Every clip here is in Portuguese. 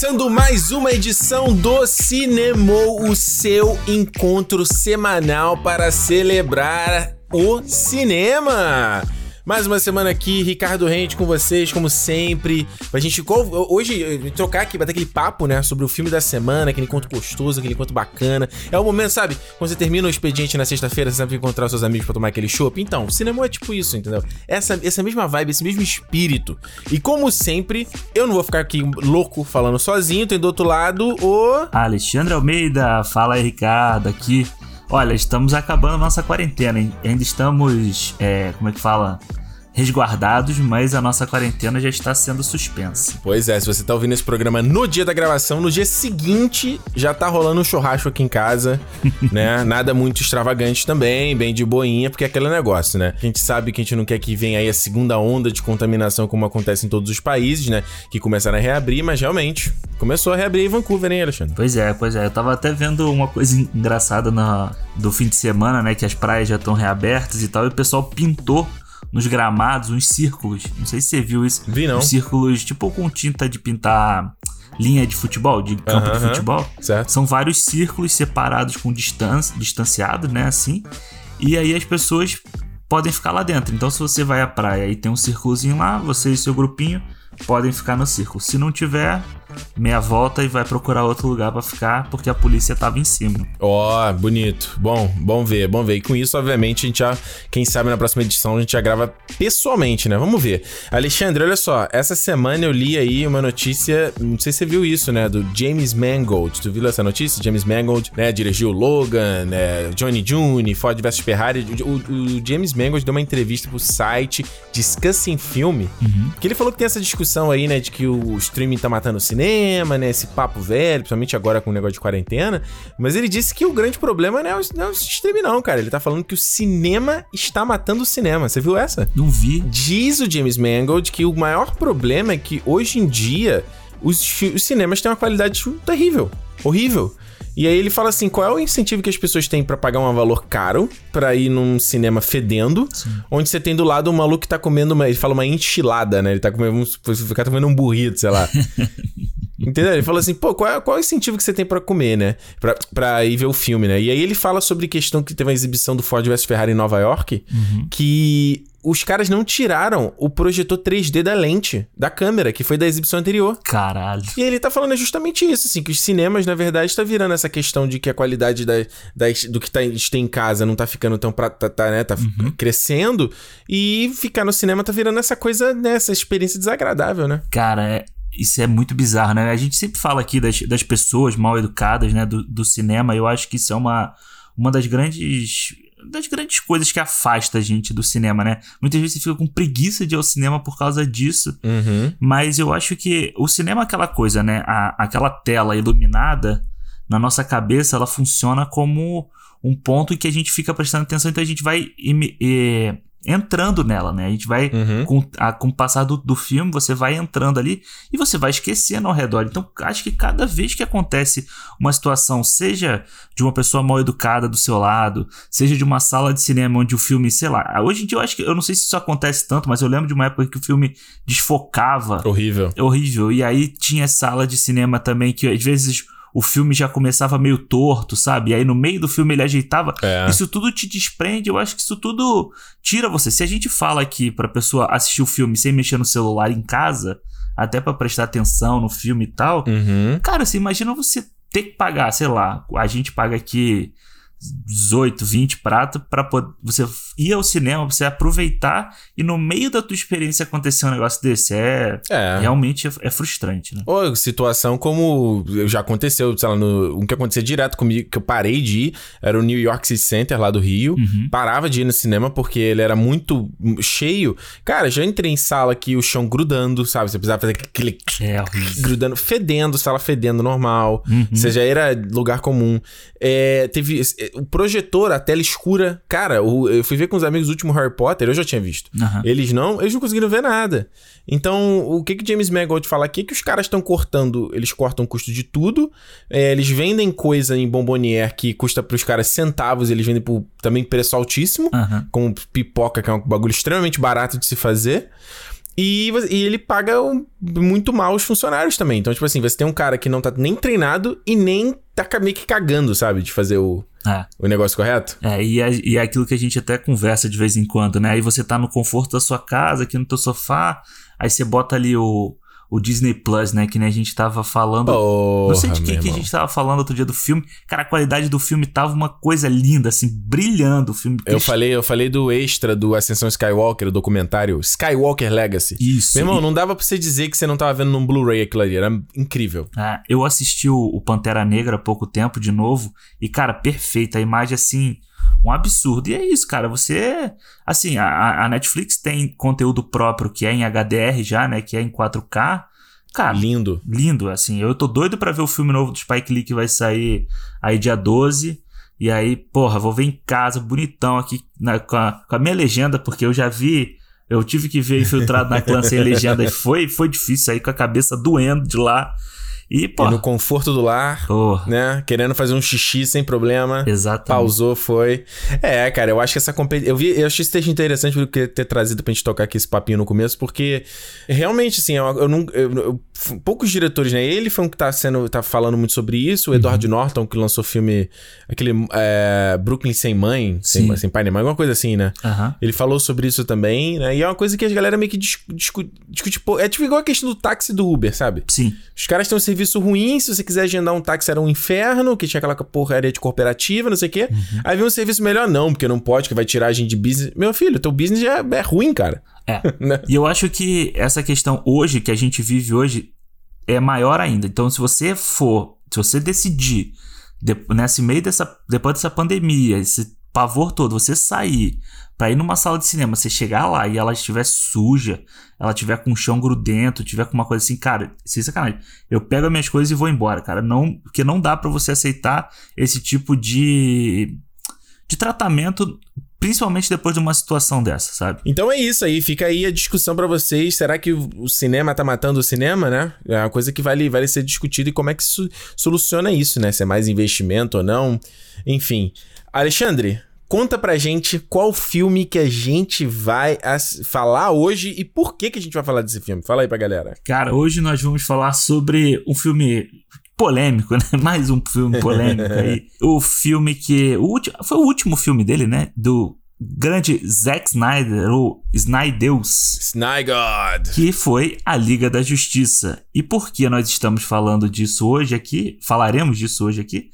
começando mais uma edição do Cinemou, o seu encontro semanal para celebrar o cinema. Mais uma semana aqui, Ricardo Rente com vocês, como sempre. Pra gente hoje trocar aqui, bater aquele papo, né? Sobre o filme da semana, aquele encontro gostoso, aquele encontro bacana. É o momento, sabe? Quando você termina o expediente na sexta-feira, você sempre encontrar seus amigos pra tomar aquele chopp. Então, cinema é tipo isso, entendeu? Essa, essa mesma vibe, esse mesmo espírito. E como sempre, eu não vou ficar aqui louco falando sozinho. Tem do outro lado o. Alexandre Almeida, fala aí, Ricardo, aqui Olha, estamos acabando a nossa quarentena, hein? Ainda estamos, é, como é que fala? Resguardados, mas a nossa quarentena já está sendo suspensa. Pois é, se você está ouvindo esse programa no dia da gravação, no dia seguinte já tá rolando um churrasco aqui em casa, né? Nada muito extravagante também, bem de boinha, porque é aquele negócio, né? A gente sabe que a gente não quer que venha aí a segunda onda de contaminação como acontece em todos os países, né? Que começaram a reabrir, mas realmente começou a reabrir em Vancouver, hein, Alexandre? Pois é, pois é. Eu tava até vendo uma coisa engraçada na, do fim de semana, né? Que as praias já estão reabertas e tal, e o pessoal pintou nos gramados uns círculos. Não sei se você viu isso. Vi não. Uns círculos tipo com tinta de pintar linha de futebol, de campo uh -huh, de futebol. Certo. São vários círculos separados com distância, distanciados, né, assim. E aí as pessoas podem ficar lá dentro. Então se você vai à praia e tem um círculozinho lá, você e seu grupinho podem ficar no círculo. Se não tiver, meia volta e vai procurar outro lugar para ficar, porque a polícia tava em cima. Ó, oh, bonito. Bom, bom ver, bom ver. E com isso, obviamente, a gente já, quem sabe na próxima edição a gente já grava pessoalmente, né? Vamos ver. Alexandre, olha só, essa semana eu li aí uma notícia, não sei se você viu isso, né, do James Mangold. Tu viu essa notícia? James Mangold, né, dirigiu Logan, né, Johnny June, Ford vs Ferrari. O, o, James Mangold deu uma entrevista pro site Discussing Film, uhum. que ele falou que tem essa discussão aí, né, de que o streaming tá matando o cinema cinema, né? Esse papo velho, principalmente agora com o negócio de quarentena. Mas ele disse que o grande problema não é o, não é o stream, não, cara. Ele tá falando que o cinema está matando o cinema. Você viu essa? Não vi. Diz o James Mangold que o maior problema é que hoje em dia os, os cinemas têm uma qualidade terrível. Horrível. E aí ele fala assim: qual é o incentivo que as pessoas têm para pagar um valor caro para ir num cinema fedendo, Sim. onde você tem do lado um maluco que tá comendo uma. Ele fala uma enchilada, né? Ele tá comendo. Ficar comendo um burrito, sei lá. Entendeu? Ele falou assim, pô, qual é, qual é o incentivo que você tem para comer, né? Pra, pra ir ver o filme, né? E aí ele fala sobre questão que teve uma exibição do Ford vs Ferrari em Nova York, uhum. que os caras não tiraram o projetor 3D da lente da câmera, que foi da exibição anterior. Caralho. E ele tá falando justamente isso, assim, que os cinemas, na verdade, tá virando essa questão de que a qualidade da, da do que tá, tem em casa não tá ficando tão pra, tá, tá, né, tá uhum. crescendo, e ficar no cinema tá virando essa coisa, né, essa experiência desagradável, né? Cara, é, isso é muito bizarro, né? A gente sempre fala aqui das, das pessoas mal educadas, né, do, do cinema, eu acho que isso é uma, uma das grandes das grandes coisas que afasta a gente do cinema, né? Muitas vezes você fica com preguiça de ir ao cinema por causa disso. Uhum. Mas eu acho que o cinema é aquela coisa, né? A, aquela tela iluminada na nossa cabeça, ela funciona como um ponto em que a gente fica prestando atenção, então a gente vai entrando nela, né? A gente vai, uhum. com, a, com o passar do, do filme, você vai entrando ali e você vai esquecendo ao redor. Então, acho que cada vez que acontece uma situação, seja de uma pessoa mal educada do seu lado, seja de uma sala de cinema onde o filme, sei lá, hoje em dia eu acho que, eu não sei se isso acontece tanto, mas eu lembro de uma época que o filme desfocava. Horrível. Horrível. E aí tinha sala de cinema também que às vezes o filme já começava meio torto, sabe? E aí no meio do filme ele ajeitava. É. Isso tudo te desprende, eu acho que isso tudo tira você. Se a gente fala aqui pra pessoa assistir o filme sem mexer no celular em casa, até para prestar atenção no filme e tal, uhum. cara, você imagina você ter que pagar, sei lá, a gente paga aqui 18, 20 pratos para você ir ao cinema, você aproveitar e no meio da tua experiência acontecer um negócio desse. É, é. realmente é, é, frustrante, né? Ou situação como já aconteceu, sei lá, no, o que aconteceu direto comigo, que eu parei de ir, era o New York City Center lá do Rio. Uhum. Parava de ir no cinema porque ele era muito cheio. Cara, já entrei em sala aqui, o chão grudando, sabe? Você precisava fazer aquele é, grudando, fedendo, sala fedendo normal. Uhum. Você já era lugar comum. É, teve o projetor, a tela escura. Cara, eu fui ver com os amigos o último Harry Potter, eu já tinha visto. Uhum. Eles não, eles não conseguiram ver nada. Então, o que que James Mangold fala aqui é que os caras estão cortando, eles cortam o custo de tudo. É, eles vendem coisa em bombonier que custa pros caras centavos, eles vendem por também preço altíssimo, uhum. como pipoca, que é um bagulho extremamente barato de se fazer. E, e, ele paga muito mal os funcionários também. Então, tipo assim, você tem um cara que não tá nem treinado e nem tá meio que cagando, sabe? De fazer o, é. o negócio correto. É, e é, e é aquilo que a gente até conversa de vez em quando, né? Aí você tá no conforto da sua casa, aqui no teu sofá, aí você bota ali o, o Disney Plus, né? Que nem a gente tava falando. Porra, não sei de que, que a gente tava falando outro dia do filme. Cara, a qualidade do filme tava uma coisa linda, assim, brilhando o filme. Eu falei, eu falei do extra do Ascensão Skywalker, o documentário Skywalker Legacy. Isso. Meu irmão, e... não dava pra você dizer que você não tava vendo num Blu-ray aquilo ali. Era incrível. É, eu assisti o Pantera Negra há pouco tempo de novo. E, cara, perfeita. A imagem assim um absurdo. E é isso, cara. Você. Assim, a, a Netflix tem conteúdo próprio que é em HDR já, né? Que é em 4K. Cara, lindo. Lindo, assim. Eu tô doido para ver o filme novo do Spike Lee que vai sair aí dia 12. E aí, porra, vou ver em casa, bonitão aqui, na, com, a, com a minha legenda, porque eu já vi. Eu tive que ver infiltrado na clã sem legenda e foi, foi difícil aí com a cabeça doendo de lá. E, pô. E no conforto do lar, né? Querendo fazer um xixi sem problema. Exatamente. Pausou, foi. É, cara, eu acho que essa competição. Eu, vi, eu achei isso interessante porque ter trazido pra gente tocar aqui esse papinho no começo, porque realmente, assim, eu, eu não. Eu, eu, poucos diretores, né? Ele foi um que tá sendo. tá falando muito sobre isso. O Edward uhum. Norton, que lançou o filme. Aquele. É, Brooklyn Sem Mãe, sem, sem, pai nem mãe, alguma coisa assim, né? Uhum. Ele falou sobre isso também, né? E é uma coisa que a galera meio que discute. discute é tipo igual a questão do táxi do Uber, sabe? Sim. Os caras têm um serviço ruim. Se você quiser agendar um táxi, era um inferno, que tinha aquela porcaria de cooperativa, não sei o quê. Uhum. Aí vem um serviço melhor, não, porque não pode, que vai tirar a gente de business. Meu filho, teu business já é ruim, cara. É. né? E eu acho que essa questão hoje, que a gente vive hoje, é maior ainda. Então, se você for, se você decidir, nesse meio dessa, depois dessa pandemia, esse pavor todo, você sair para ir numa sala de cinema, você chegar lá e ela estiver suja, ela tiver com o chão grudento, tiver com uma coisa assim, cara, sem sacanagem. Eu pego as minhas coisas e vou embora, cara. Não, porque não dá para você aceitar esse tipo de de tratamento principalmente depois de uma situação dessa, sabe? Então é isso aí, fica aí a discussão para vocês. Será que o cinema tá matando o cinema, né? É uma coisa que vale, vale ser discutida e como é que soluciona isso, né? Se é mais investimento ou não. Enfim. Alexandre, Conta pra gente qual filme que a gente vai falar hoje e por que, que a gente vai falar desse filme. Fala aí pra galera. Cara, hoje nós vamos falar sobre um filme polêmico, né? Mais um filme polêmico aí. o filme que. O último, foi o último filme dele, né? Do grande Zack Snyder, ou Snydeus. Snygod. Que foi a Liga da Justiça. E por que nós estamos falando disso hoje aqui? Falaremos disso hoje aqui?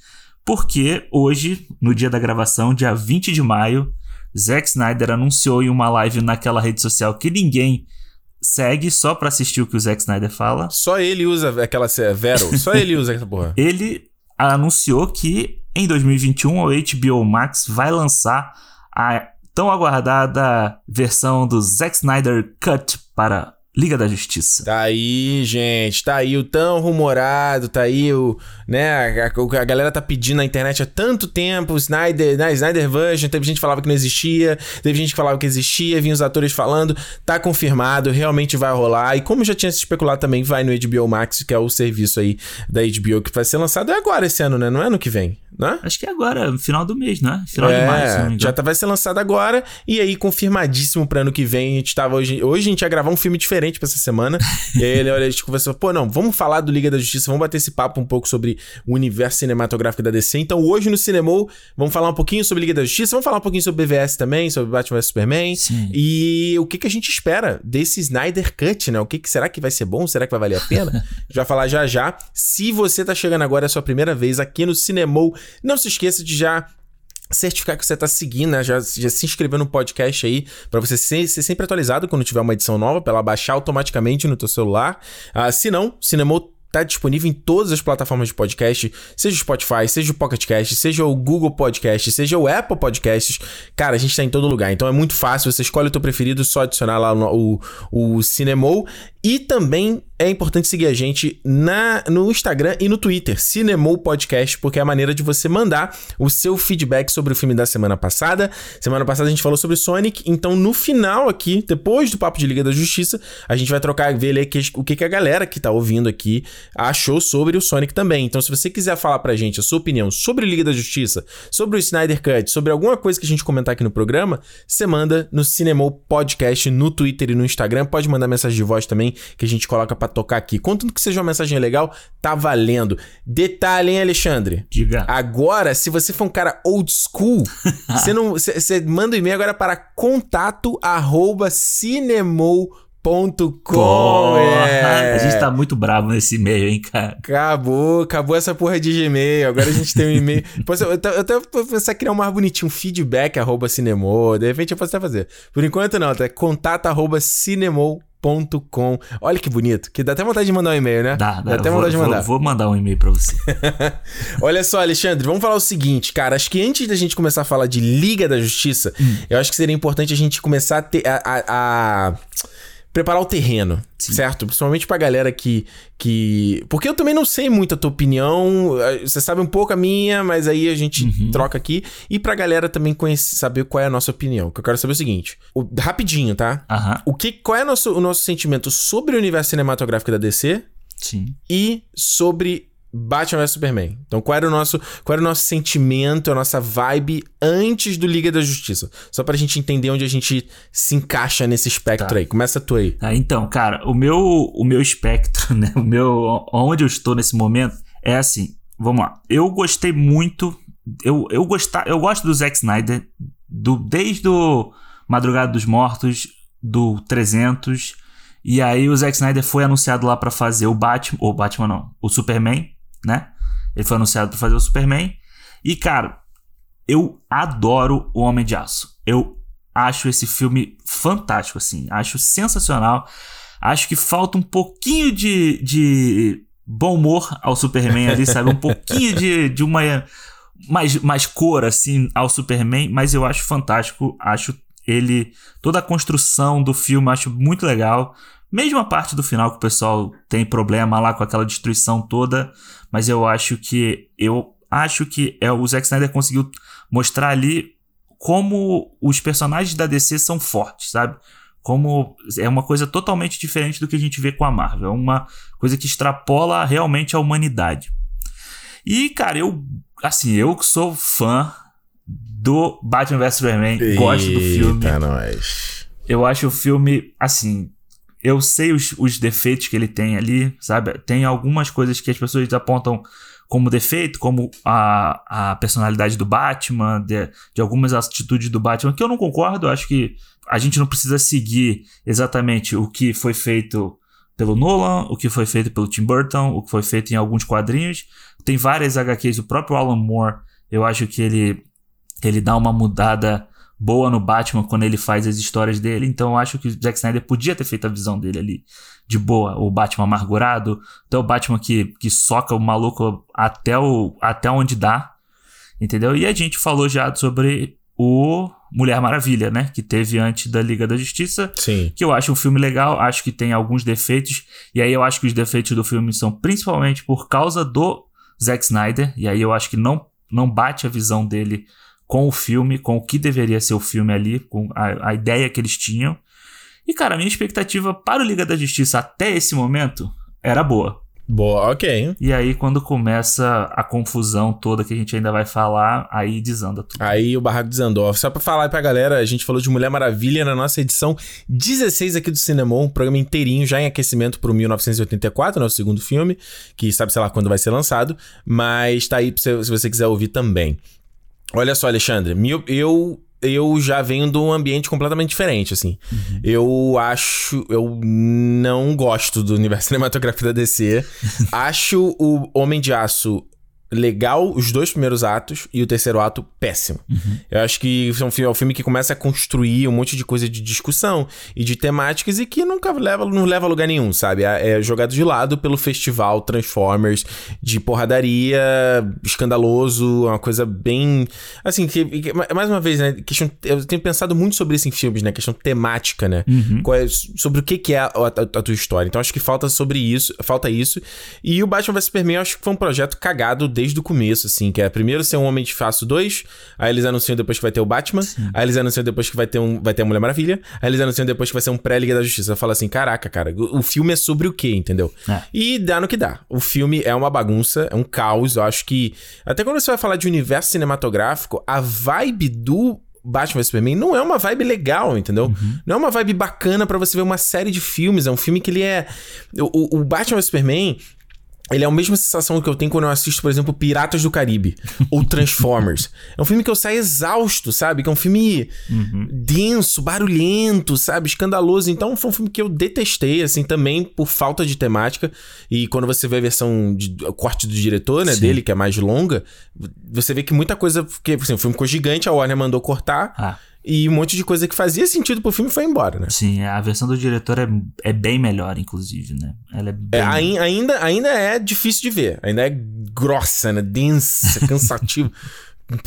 Porque hoje, no dia da gravação, dia 20 de maio, Zack Snyder anunciou em uma live naquela rede social que ninguém segue só pra assistir o que o Zack Snyder fala. Só ele usa aquela Vero, só ele usa essa porra. Ele anunciou que em 2021 o HBO Max vai lançar a tão aguardada versão do Zack Snyder Cut para Liga da Justiça. Tá aí, gente. Tá aí o tão rumorado, tá aí o. Né? A, a, a galera tá pedindo na internet há tanto tempo. O Snyder, né? Snyder Version. Teve gente que falava que não existia. Teve gente que falava que existia. Vinha os atores falando. Tá confirmado, realmente vai rolar. E como já tinha se especulado também, vai no HBO Max, que é o serviço aí da HBO que vai ser lançado. É agora esse ano, né? Não é ano que vem né? Acho que é agora, final do mês, né? Final é, de março. Já tá, vai ser lançado agora. E aí, confirmadíssimo pra ano que vem. A gente tava hoje. Hoje a gente ia gravar um filme diferente pra essa semana. e aí ele, olha, a gente conversou, pô, não, vamos falar do Liga da Justiça, vamos bater esse papo um pouco sobre o universo cinematográfico da DC. Então, hoje no Cinemou, vamos falar um pouquinho sobre Liga da Justiça, vamos falar um pouquinho sobre BVS também, sobre Batman vs Superman. Sim. E o que, que a gente espera desse Snyder Cut, né? O que, que será que vai ser bom? Será que vai valer a pena? a gente vai falar já já. Se você tá chegando agora, é a sua primeira vez aqui no Cinemou, não se esqueça de já certificar que você está seguindo, né? já, já se inscrever no podcast aí, para você ser, ser, sempre atualizado quando tiver uma edição nova, para ela baixar automaticamente no teu celular. Ah, se não, Cinemou tá disponível em todas as plataformas de podcast, seja o Spotify, seja o Pocket Cast, seja o Google Podcast, seja o Apple Podcasts. Cara, a gente tá em todo lugar, então é muito fácil, você escolhe o teu preferido, só adicionar lá no, o, o Cinemou. E também é importante seguir a gente na, no Instagram e no Twitter, Cinemou Podcast, porque é a maneira de você mandar o seu feedback sobre o filme da semana passada. Semana passada a gente falou sobre Sonic, então no final aqui, depois do Papo de Liga da Justiça, a gente vai trocar, ver ali o que, que a galera que tá ouvindo aqui achou sobre o Sonic também. Então se você quiser falar pra gente a sua opinião sobre Liga da Justiça, sobre o Snyder Cut, sobre alguma coisa que a gente comentar aqui no programa, você manda no Cinemou Podcast no Twitter e no Instagram. Pode mandar mensagem de voz também, que a gente coloca pra tocar aqui. Contanto que seja uma mensagem legal, tá valendo. Detalhe, hein, Alexandre? Diga. Agora, se você for um cara old school, você não. Você manda um e-mail agora para contato arroba cinemou.com. É. A gente tá muito bravo nesse e-mail, hein, cara? Acabou, acabou essa porra de Gmail. Agora a gente tem um e-mail. Depois eu, eu, até vou pensar criar um mais bonitinho, um feedback arroba cinemou. De repente eu posso até fazer. Por enquanto não, tá? Contato arroba cinemou Olha que bonito. Que dá até vontade de mandar um e-mail, né? Dá, dá. dá até vou, vontade de mandar. Vou, vou mandar um e-mail pra você. Olha só, Alexandre, vamos falar o seguinte, cara. Acho que antes da gente começar a falar de Liga da Justiça, hum. eu acho que seria importante a gente começar a ter. a, a, a preparar o terreno, Sim. certo? Principalmente pra galera que, que. Porque eu também não sei muito a tua opinião, eh, você sabe um pouco a minha, mas aí a gente uhum. troca aqui. E pra galera também conhecer, saber qual é a nossa opinião. Que eu quero saber o seguinte: o, rapidinho, tá? Uhum. O que, qual é o nosso, o nosso sentimento sobre o universo cinematográfico da DC? Sim. E sobre Batman vs Superman. Então, qual era o nosso, qual era o nosso sentimento, a nossa vibe antes do Liga da Justiça? Só pra gente entender onde a gente se encaixa nesse espectro tá. aí. Começa tu aí. Ah, então, cara, o meu, o meu espectro, né? O meu, onde eu estou nesse momento é assim. Vamos lá. Eu gostei muito. Eu, eu, gostar, eu gosto do Zack Snyder do, desde o Madrugada dos Mortos, do 300. E aí o Zack Snyder foi anunciado lá para fazer o Batman, ou Batman não, o Superman né? Ele foi anunciado para fazer o Superman. E, cara, eu adoro o Homem de Aço. Eu acho esse filme fantástico, assim. Acho sensacional. Acho que falta um pouquinho de, de bom humor ao Superman ali, sabe? Um pouquinho de, de uma mais, mais cor, assim, ao Superman. Mas eu acho fantástico. Acho ele... Toda a construção do filme acho muito legal. Mesmo a parte do final que o pessoal tem problema lá com aquela destruição toda, mas eu acho que eu acho que é o Zack Snyder conseguiu mostrar ali como os personagens da DC são fortes, sabe? Como é uma coisa totalmente diferente do que a gente vê com a Marvel, é uma coisa que extrapola realmente a humanidade. E cara, eu assim, eu sou fã do Batman vs Superman, Eita gosto do filme. Nós. Eu acho o filme assim, eu sei os, os defeitos que ele tem ali, sabe? Tem algumas coisas que as pessoas apontam como defeito, como a, a personalidade do Batman, de, de algumas atitudes do Batman, que eu não concordo. Eu acho que a gente não precisa seguir exatamente o que foi feito pelo Nolan, o que foi feito pelo Tim Burton, o que foi feito em alguns quadrinhos. Tem várias HQs, o próprio Alan Moore, eu acho que ele, ele dá uma mudada boa no Batman quando ele faz as histórias dele. Então eu acho que o Zack Snyder podia ter feito a visão dele ali de boa. O Batman amargurado, até o Batman que, que soca o maluco até, o, até onde dá. Entendeu? E a gente falou já sobre o Mulher Maravilha, né? Que teve antes da Liga da Justiça. Sim. Que eu acho um filme legal, acho que tem alguns defeitos. E aí eu acho que os defeitos do filme são principalmente por causa do Zack Snyder. E aí eu acho que não, não bate a visão dele com o filme, com o que deveria ser o filme ali, com a, a ideia que eles tinham. E, cara, a minha expectativa para o Liga da Justiça até esse momento era boa. Boa, ok. E aí, quando começa a confusão toda que a gente ainda vai falar, aí desanda tudo. Aí o barraco desandou. Só pra falar pra galera, a gente falou de Mulher Maravilha na nossa edição 16 aqui do Cinema, um programa inteirinho, já em aquecimento pro 1984, nosso segundo filme, que sabe, sei lá, quando vai ser lançado, mas tá aí se você quiser ouvir também. Olha só, Alexandre, eu, eu já venho de um ambiente completamente diferente, assim. Uhum. Eu acho. Eu não gosto do universo cinematográfico da DC. acho o Homem de Aço legal os dois primeiros atos e o terceiro ato péssimo. Uhum. Eu acho que é um, filme, é um filme que começa a construir um monte de coisa de discussão e de temáticas e que nunca leva, não leva a lugar nenhum, sabe? É, é jogado de lado pelo festival Transformers de porradaria, escandaloso, uma coisa bem. Assim, que, que- mais uma vez, né? Questão, eu tenho pensado muito sobre isso em filmes, né? Questão temática, né? Uhum. É- sobre o que, que é a, a- a tua história. Então acho que falta sobre isso, falta isso. E o Batman vs Superman eu acho que foi um projeto cagado desde o começo, assim, que é primeiro ser um Homem de Faço 2, aí eles anunciam depois que vai ter o Batman, aí eles anunciam depois que vai ter um vai ter a Mulher Maravilha, aí eles anunciam depois que vai ser um pré-Liga da Justiça. Eu falo assim, caraca, cara, o, o filme é sobre o quê, entendeu? É. E dá no que dá. O filme é uma bagunça, é um caos. Eu acho que. Até quando você vai falar de universo cinematográfico, a vibe do Batman vs Superman não é uma vibe legal, entendeu? Não é uma vibe bacana pra você ver uma série de filmes. É um filme que ele é. O, o- o Batman vs Superman. Ele é a mesma sensação que eu tenho quando eu assisto, por exemplo, Piratas do Caribe ou Transformers. é um filme que eu saio exausto, sabe? Que é um filme denso, barulhento, sabe? Escandaloso. Então foi um filme que eu detestei, assim, também por falta de temática. E quando você vê a versão de o corte do diretor, né, Sim. dele, que é mais longa, você vê que muita coisa. Porque, assim, o filme ficou gigante, a Warner mandou cortar. Ah, E um monte de coisa que fazia sentido pro filme foi embora, né? sim, a versão do diretor é, é bem melhor, inclusive, né? Ela é bem. É, ai- ainda, ainda é difícil de ver. Ainda é grossa, né? Densa, cansativo.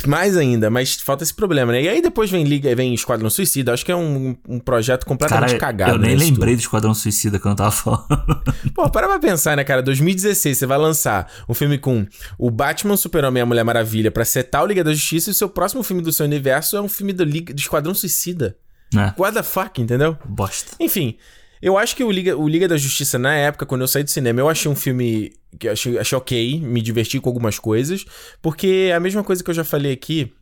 Mais ainda, mas falta esse problema, né? E aí depois vem Liga, vem Esquadrão Suicida. Acho que é um, um projeto completamente Cara, cagado. eu nem né, lembrei do Esquadrão Suicida quando eu tava falando. Pô, para pra pensar, né, cara? 2016, você vai lançar um filme com o Batman, Super-Homem e a Mulher Maravilha pra setar o Liga da Justiça e o seu próximo filme do seu universo é um filme do, Liga, do Esquadrão Suicida. né? What the fuck, entendeu? Bosta. Enfim, eu acho que o Liga, o Liga da Justiça, na época, quando eu saí do cinema, eu achei um filme que eu achei, achei ok, me diverti com algumas coisas, porque é a mesma coisa que eu já falei aqui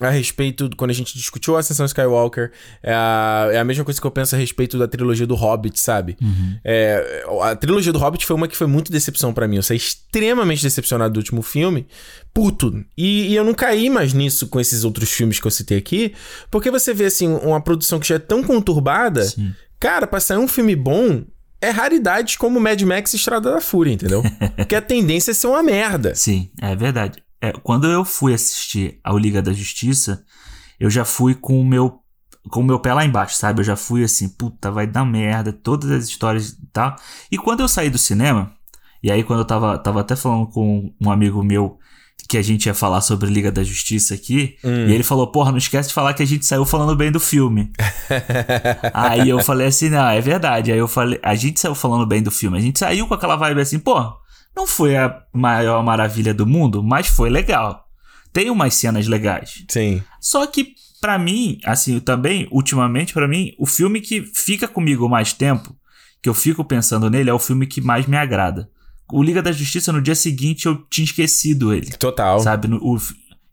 a respeito, do- quando a gente discutiu a Ascensão Skywalker, é a, é a mesma coisa que eu penso a respeito da trilogia do Hobbit, sabe? É, a trilogia do Hobbit foi uma que foi muito decepção pra mim. Eu saí extremamente decepcionado do último filme, puto. E, e eu não caí mais nisso com esses outros filmes que eu citei aqui, porque você vê, assim, uma produção que já é tão conturbada, Sim. Cara, pra sair um filme bom, é raridades como Mad Max e Estrada da Fúria, entendeu? Porque a tendência é ser uma merda. Sim, é verdade. É, quando eu fui assistir ao Liga da Justiça, eu já fui com o meu com o meu pé lá embaixo, sabe? Eu já fui assim, puta, vai dar merda, todas as histórias e tal. E quando eu saí do cinema, e aí quando eu tava, tava até falando com um amigo meu que a gente ia falar sobre Liga da Justiça aqui, Hum. e ele falou, porra, não esquece de falar que a gente saiu falando bem do filme. Aí eu falei assim, não, é verdade. Aí eu falei, a gente saiu falando bem do filme. A gente saiu com aquela vibe assim, pô, não foi a maior maravilha do mundo, mas foi legal. Tem umas cenas legais. Sim. Só que pra mim, assim, também ultimamente pra mim, o filme que fica comigo mais tempo, que eu fico pensando nele, é o filme que mais me agrada. O Liga da Justiça no dia seguinte eu tinha esquecido ele. Total. Sabe? No- o-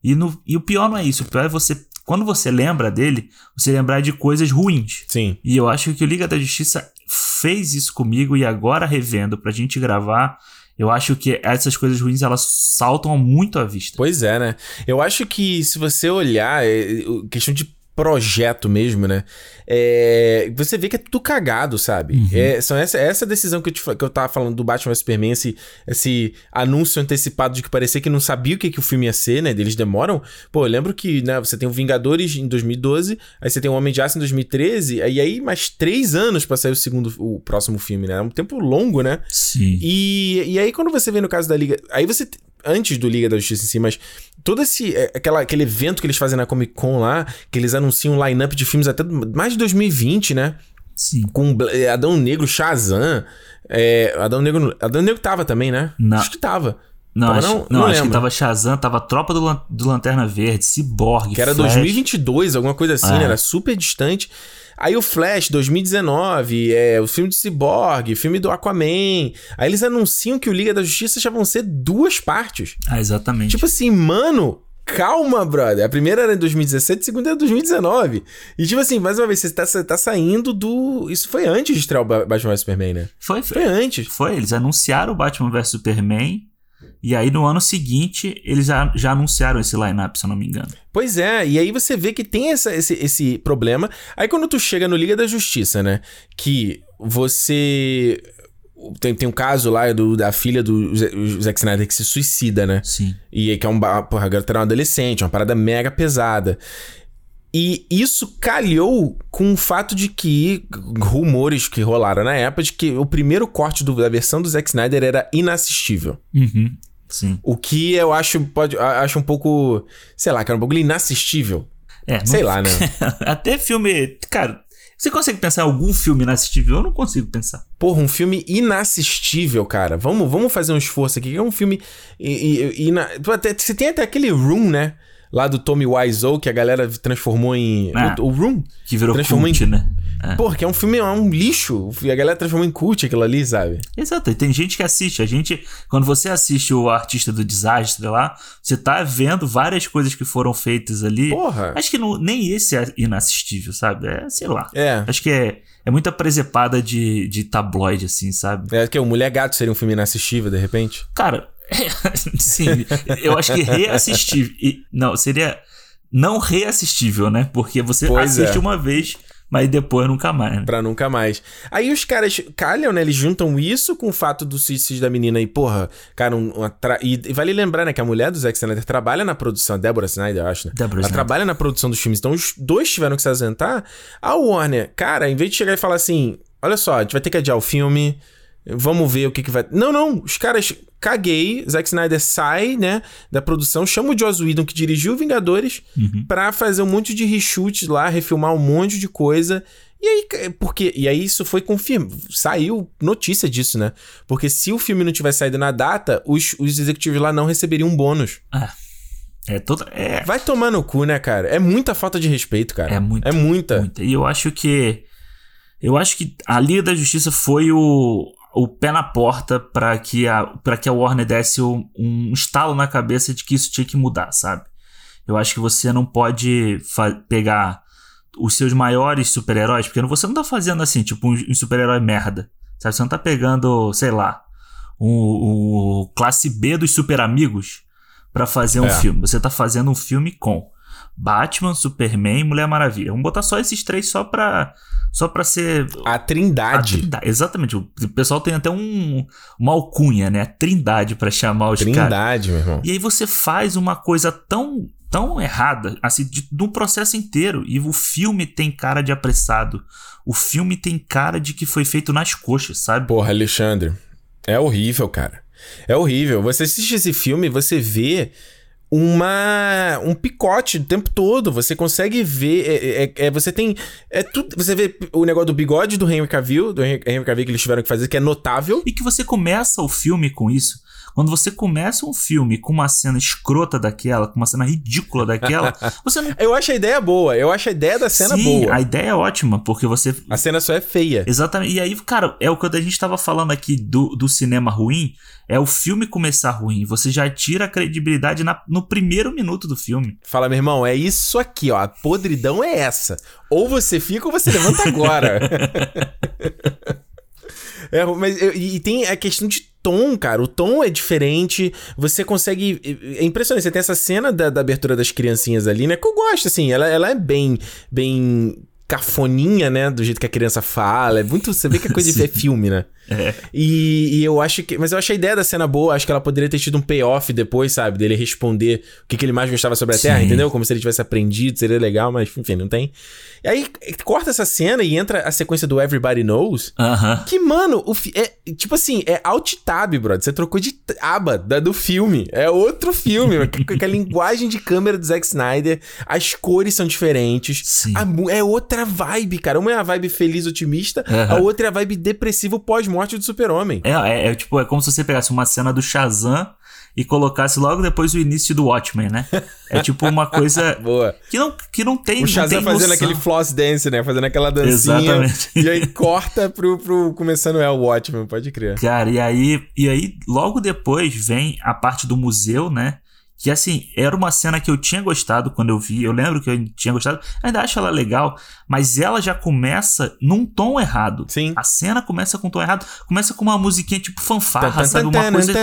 e, no- e o pior não é isso. O pior é você. Quando você lembra dele, você lembrar de coisas ruins. Sim. E eu acho que o Liga da Justiça fez isso comigo e agora revendo pra gente gravar, eu acho que essas coisas ruins elas saltam muito à vista. Pois é, né? Eu acho que se você olhar, é, o- questão de projeto mesmo, né? É, você vê que é tudo cagado, sabe? É, são essa, essa decisão que eu, te, que eu tava falando do Batman vs Superman, esse, esse anúncio antecipado de que parecia que não sabia o que, que o filme ia ser, né? Eles demoram. Pô, eu lembro que né, você tem o Vingadores em 2012, aí você tem o Homem de Aço em 2013, e aí mais três anos pra sair o segundo, o próximo filme, né? É um tempo longo, né? Sim. E, e aí, quando você vê no caso da Liga. Aí você. Antes do Liga da Justiça em si, mas todo esse. é, Aquela, aquele evento que eles fazem na Comic Con lá, que eles anunciam um line-up de filmes até mais de 2020, né? Sim. Com é, Adão Negro, Shazam. É, Adão Negro. Adão Negro tava também, né? Não. Acho que tava. Não, Tava acho, não? não, Não acho que tava Shazam, tava Tropa do, Lan- do Lanterna Verde, Cyborg, Que era Flash. 2022, alguma coisa assim, Ah. né? Era super distante. Aí o Flash, 2019, é, o filme de Cyborg, filme do Aquaman. Aí eles anunciam que o Liga da Justiça já vão ser duas partes. Ah, exatamente. Tipo assim, mano, calma, brother. A primeira era em 2017, a segunda era em 2019. E tipo assim, mais uma vez, você tá, você tá saindo do. Isso foi antes de estrear o Ba- Batman vs Superman, né? foi, Foi antes. Foi, eles anunciaram o Batman vs Superman. E aí no ano seguinte eles já, já anunciaram esse line-up, se eu não me engano. Pois é, e aí você vê que tem essa- esse, esse problema. Aí quando tu chega no Liga da Justiça, né? Que você. Tem, tem um caso lá do, da filha do Zack Snyder que se suicida, né? Sim. E que é um. Porra, a garota era uma adolescente, uma parada mega pesada. E isso calhou com o fato de que rumores que rolaram na época de que o primeiro corte do, da versão do Zack Snyder era inassistível. Uhum. Sim. O que eu acho pode acho um pouco, sei lá, que era um pouco inassistível. É, sei lá, né? Até filme, cara, você consegue pensar em algum filme inassistível? Eu não consigo pensar. Porra, um filme inassistível, cara. Vamos, vamos fazer um esforço aqui. É um filme. Ina... Você tem até aquele Room, né? lá do Tommy Wiseau, que a galera transformou em. Ah, o, o, Room. Que virou transformou cult, em, né? É. Porra, que é um filme, é um lixo. E a galera transformou em cult aquilo ali, sabe? Exato, e tem gente que assiste. A gente, quando você assiste o Artista do Desastre lá, você tá vendo várias coisas que foram feitas ali. Porra. Acho que não, nem esse é inassistível, sabe? É, sei lá. É. Acho que é, é muita presepada de, de tabloide, assim, sabe? É que o Mulher Gato seria um filme inassistível, de repente? Cara, sim, eu acho que reassistível. Não, seria não reassistível, né? Porque você pois assiste é. uma vez, mas depois nunca mais. Né? Pra nunca mais. Aí os caras calham, né? Eles juntam isso com o fato do suicídio da menina e, porra, cara, um, tra... e, e, vale lembrar, né, que a mulher do Zack Snyder trabalha na produção, a Deborah Snyder, eu acho, né? Deborah Ela Snyder. trabalha na produção dos filmes, então os dois tiveram que se ausentar. A Warner, cara, em vez de chegar e falar assim, olha só, a gente vai ter que adiar o filme, vamos ver o que que vai... Não, não, os caras caguei, Zack Snyder sai, né, da produção, chama o Joss Whedon, que dirigiu Vingadores, uhum. pra fazer um monte de reshoots lá, refilmar um monte de coisa. E aí, porque, e aí isso foi confirmado, saiu notícia disso, né? Porque se o filme não tivesse saído na data, os, os executivos lá não receberiam um bônus. Ah. É toda. É... Vai tomar no cu, né, cara? É muita falta de respeito, cara. É muita. É muita. muita. E eu acho que. Eu acho que a Liga da Justiça foi o, o pé na porta para que, a, que a Warner desse um, um estalo na cabeça de que isso tinha que mudar, sabe? Eu acho que você não pode pegar os seus maiores super-heróis, porque você não tá fazendo assim, tipo, um, um super-herói merda. Sabe? Você não tá pegando, sei lá, o, o classe B dos super amigos para fazer um é. filme. Você tá fazendo um filme com Batman, Superman e Mulher Maravilha. Vamos botar só esses três só pra, só pra ser. A trindade. A trindade. Exatamente. O pessoal tem até um, uma alcunha, né? A trindade para chamar os caras. Trindade, meu irmão. E aí você faz uma coisa tão tão errada, assim, de, do processo inteiro. E o filme tem cara de apressado. O filme tem cara de que foi feito nas coxas, sabe? Porra, Alexandre. É horrível, cara. É horrível. Você assiste esse filme, você vê uma um picote o tempo todo. Você consegue ver. É, é, é, você tem. É tudo. Você vê o negócio do bigode do Henry Cavill, do Henry Cavill que eles tiveram que fazer, que é notável. E que você começa o filme com isso. Quando você começa um filme com uma cena escrota daquela, com uma cena ridícula daquela, você não. Eu acho a ideia boa, eu acho a ideia da cena Sim, boa. A ideia é ótima, porque você. A cena só é feia. Exatamente. E aí, cara, é o que a gente tava falando aqui do, do cinema ruim. É o filme começar ruim. Você já tira a credibilidade na, no primeiro minuto do filme. Fala, meu irmão, é isso aqui, ó. A podridão é essa. Ou você fica ou você levanta agora. É, mas e tem a questão de tom, cara. O tom é diferente. Você consegue. É impressionante. Você tem essa cena da, da abertura das criancinhas ali, né? Que eu gosto, assim. Ela, ela é bem. bem cafoninha, né? Do jeito que a criança fala. É muito. Você vê que é coisa ver filme, né? É. E, e, eu acho que. Mas eu acho a ideia da cena boa. Acho que ela poderia ter tido um payoff depois, sabe? Dele responder o que, que ele mais gostava sobre a Sim. Terra, entendeu? Como se ele tivesse aprendido, seria legal, mas enfim, não tem. E aí corta essa cena e entra a sequência do Everybody Knows. Uh -huh. Que, mano, o é, tipo assim, é alt tab, brother. Você trocou de aba da, do filme. É outro filme. com a linguagem de câmera do Zack Snyder. As cores são diferentes. A, é outra vibe, cara. Uma é a vibe feliz, otimista. Uh -huh. A outra é a vibe depressivo pós-morte morte do super-homem. É, é, é, tipo, é como se você pegasse uma cena do Shazam e colocasse logo depois o início do Watchmen, né? É tipo uma coisa Boa. que não que não tem O Shazam tem fazendo aquele floss dance, né? Fazendo aquela dancinha. Exatamente. E aí corta pro, pro começando é o Watchmen, pode crer. Cara, e aí e aí logo depois vem a parte do museu, né? Que assim, era uma cena que eu tinha gostado quando eu vi. Eu lembro que eu tinha gostado. Ainda acho ela legal, mas ela já começa num tom errado. Sim. A cena começa com um tom errado. Começa com uma musiquinha tipo fanfarra, sabe? Uma coisa...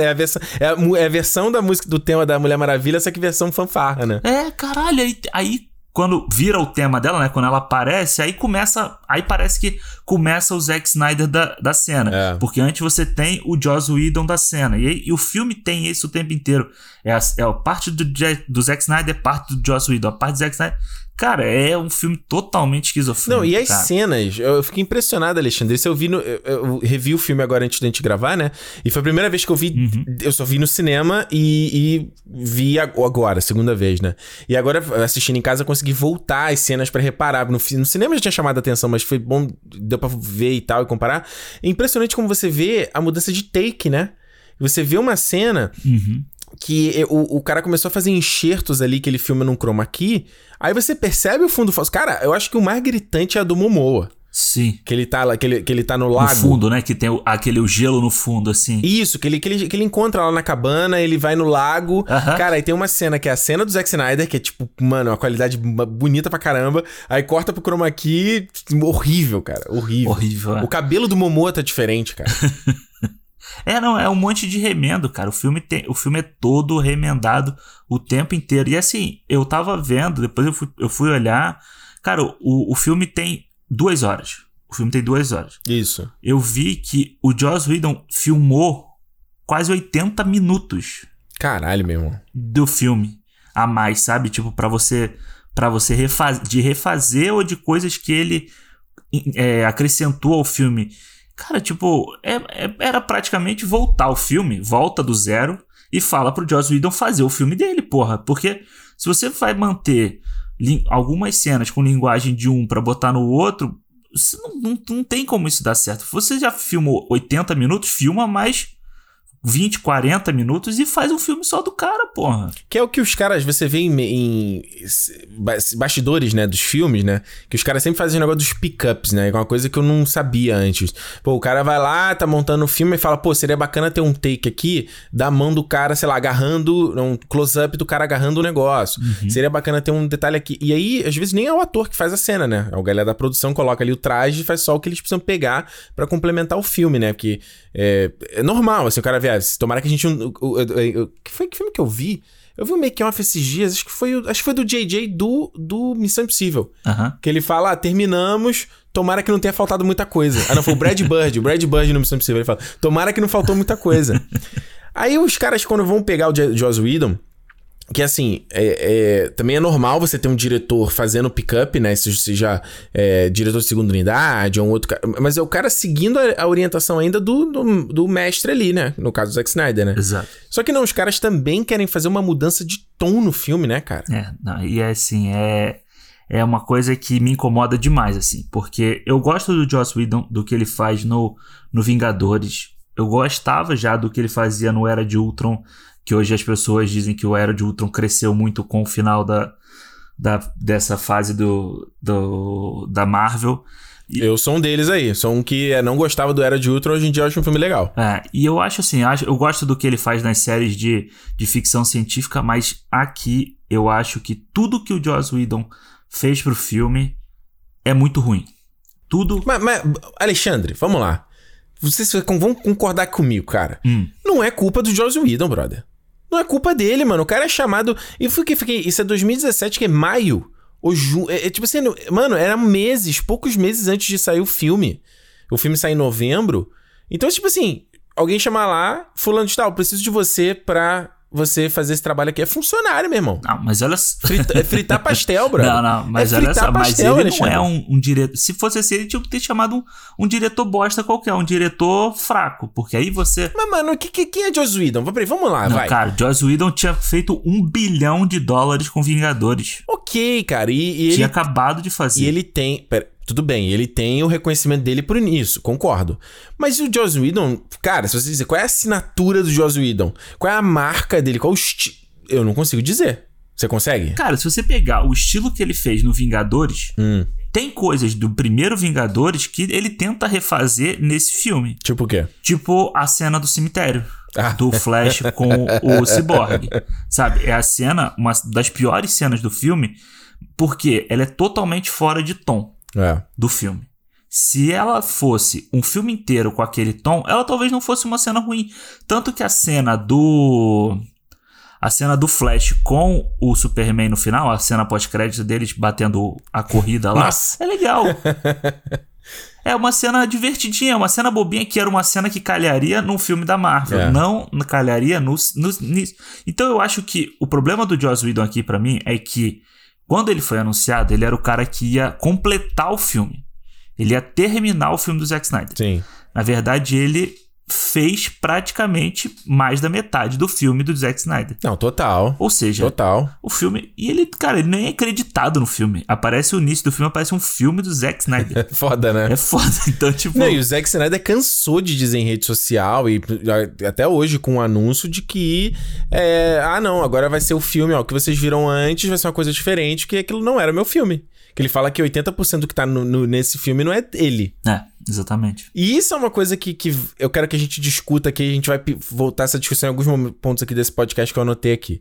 É a, versão, é, a, é a versão da música do tema da Mulher Maravilha, só que versão fanfarra, né? É, caralho. Aí, aí quando vira o tema dela, né? Quando ela aparece, aí começa. Aí parece que começa o Zack Snyder da, da cena. É. Porque antes você tem o Joss Whedon da cena. E, e o filme tem isso o tempo inteiro. É a, é a parte do, do Zack Snyder, parte do Joss Whedon. A parte do Zack Snyder. Cara, é um filme totalmente esquizofrênico. Não, e as cara. cenas, eu fiquei impressionado, Alexandre. Isso eu vi no. Eu, eu revi o filme agora antes da gente gravar, né? E foi a primeira vez que eu vi. Uhum. Eu só vi no cinema e, e vi ag- agora, segunda vez, né? E agora, assistindo em casa, eu consegui voltar as cenas pra reparar. No, no cinema já tinha chamado a atenção, mas foi bom, deu pra ver e tal e comparar. É impressionante como você vê a mudança de take, né? Você vê uma cena Uhum. Que o, o cara começou a fazer enxertos ali que ele filma num chroma key. Aí você percebe o fundo falso. Cara, eu acho que o mais gritante é a do Momoa. Sim. Que ele tá lá, que ele, que ele tá no No lago. fundo, né? Que tem o- aquele o gelo no fundo, assim. Isso, que ele, que, ele, que ele encontra lá na cabana, ele vai no lago. Aham. Cara, aí tem uma cena que é a cena do Zack Snyder, que é tipo, mano, uma qualidade bonita pra caramba. Aí corta pro chroma key, horrível, cara. Horrível. Horrível. é. O cabelo do Momoa tá diferente, cara. É, não, é um monte de remendo, cara. O filme, tem, o filme é todo remendado o tempo inteiro. E assim, eu tava vendo, depois eu fui, eu fui olhar. Cara, o, o filme tem duas horas. O filme tem duas horas. Isso. Eu vi que o Joss Whedon filmou quase 80 minutos Caralho, meu irmão. do filme a mais, sabe? Tipo, pra você para você refazer, de refazer ou de coisas que ele é, acrescentou ao filme. Cara, tipo, é- é- era praticamente voltar o filme, volta do zero e fala pro Joss Whedon fazer o filme dele, porra. Porque se você vai manter algumas cenas com linguagem de um pra botar no outro, não, não, não tem como isso dar certo. Você já filmou 80 minutos, filma mais 20, 40 minutos e faz um filme só do cara, porra. Que é o que os caras, você vê em, em ba- bastidores, né, dos filmes, né? Que os caras sempre fazem o negócio dos pickups, né? Que é uma coisa que eu não sabia antes. Pô, o cara vai lá, tá montando o filme e fala, pô, seria bacana ter um take aqui da mão do cara, sei lá, agarrando, um close-up do cara agarrando o negócio. Seria bacana ter um detalhe aqui. E aí, às vezes, nem é o ator que faz a cena, né? É o galera da produção, coloca ali o traje e faz só o que eles precisam pegar pra complementar o filme, né? Porque é, é normal, assim, o cara vê, tomara que a gente. O, o, o- o- que foi que filme que eu vi? Eu vi um make-off esses dias, acho que foi, o- acho que foi do JJ do, do Missão Impossível. Que ele fala, ah, terminamos, tomara que não tenha faltado muita coisa. Ah, não, foi o Brad Bird, o Brad Bird no Missão Impossível. Ele fala, tomara que não faltou muita coisa. Aí os caras, quando vão pegar o Jo- Joss Whedon, que assim, é, é- também é normal você ter um diretor fazendo pick-up, né? Se seja é, diretor de segunda unidade ou um outro cara. Mas é o cara seguindo a, a orientação ainda do, do, do mestre ali, né? No caso do Zack Snyder, né? Exato. Só que não, os caras também querem fazer uma mudança de tom no filme, né, cara? É, não, e é assim, é, é uma coisa que me incomoda demais, assim, porque eu gosto do Joss Whedon, do que ele faz no, no Vingadores. Eu gostava já do que ele fazia no Era de Ultron, que hoje as pessoas dizem que o Era de Ultron cresceu muito com o final da, da, dessa fase do, do, da Marvel. Eu sou um deles aí. Sou um que é, não gostava do Era de Ultron, hoje em dia eu acho um filme legal. É, e eu acho assim, eu gosto do que ele faz nas séries de, de ficção científica, mas aqui eu acho que tudo que o Joss Whedon fez pro filme é muito ruim. Tudo. Mas, mas, Alexandre, vamos lá. Vocês vão concordar comigo, cara. Hum. Não é culpa do Joss Whedon, brother. Não é culpa dele, mano. O cara é chamado. E foi que fiquei. Isso é 2017, que é maio. Ou junho. É, é tipo assim, no- mano, era meses, poucos meses antes de sair o filme. O filme sai em novembro. Então, tipo assim, alguém chamar lá, fulano de tal, preciso de você pra você fazer esse trabalho aqui. É funcionário, meu irmão. Não, mas olha só. Frita- é fritar pastel, brother. Não, não, mas é olha só, mas pastel, ele não Alexandre. é um, um diretor. Se fosse assim, ele tinha que ter chamado um, um diretor bosta qualquer, um diretor fraco, porque aí você. Mas, mano, que, que, quem é Joss Whedon? Peraí, Vamos lá, não, vai. cara, Joss Whedon tinha feito um bilhão de dólares com Vingadores. Ok, cara. E, e ele tinha acabado de fazer. E ele tem. Pera, tudo bem, ele tem o reconhecimento dele por isso, concordo. Mas o Joss Whedon, cara, se você dizer qual é a assinatura do Joss Whedon, qual é a marca dele, qual o esti... Eu não consigo dizer. Você consegue? Cara, se você pegar o estilo que ele fez no Vingadores, Hum, tem coisas do primeiro Vingadores que ele tenta refazer nesse filme. tipo o quê? Tipo a cena do cemitério. Ah. Do Flash com o Cyborg. Sabe? É a cena, uma das piores cenas do filme, porque ela é totalmente fora de tom É. do filme. Se ela fosse um filme inteiro com aquele tom, ela talvez não fosse uma cena ruim. Tanto que a cena do. a cena do Flash com o Superman no final, a cena pós-crédito deles batendo a corrida lá, Nossa. é legal. É uma cena divertidinha, uma cena bobinha que era uma cena que calharia num filme da Marvel, É. não calharia no, no, nisso. Então eu acho que o problema do Joss Whedon aqui pra mim é que quando ele foi anunciado, ele era o cara que ia completar o filme. Ele ia terminar o filme do Zack Snyder. Sim. Na verdade, ele fez praticamente mais da metade do filme do Zack Snyder. Não, total. Ou seja, Total. o filme. E ele, cara, ele nem é acreditado no filme. Aparece o início do filme, aparece um filme do Zack Snyder. Foda, né? é foda. Então, tipo. Não, e o Zack Snyder cansou de dizer em rede social e até hoje com o anúncio de que é, ah não, agora vai ser o filme, ó, o que vocês viram antes vai ser uma coisa diferente, que aquilo não era meu filme. Que ele fala que 80% do que tá no- no- nesse filme não é ele. É, exatamente. E isso é uma coisa que, que eu quero que a gente discuta aqui, a gente vai voltar essa discussão em alguns pontos aqui desse podcast que eu anotei aqui.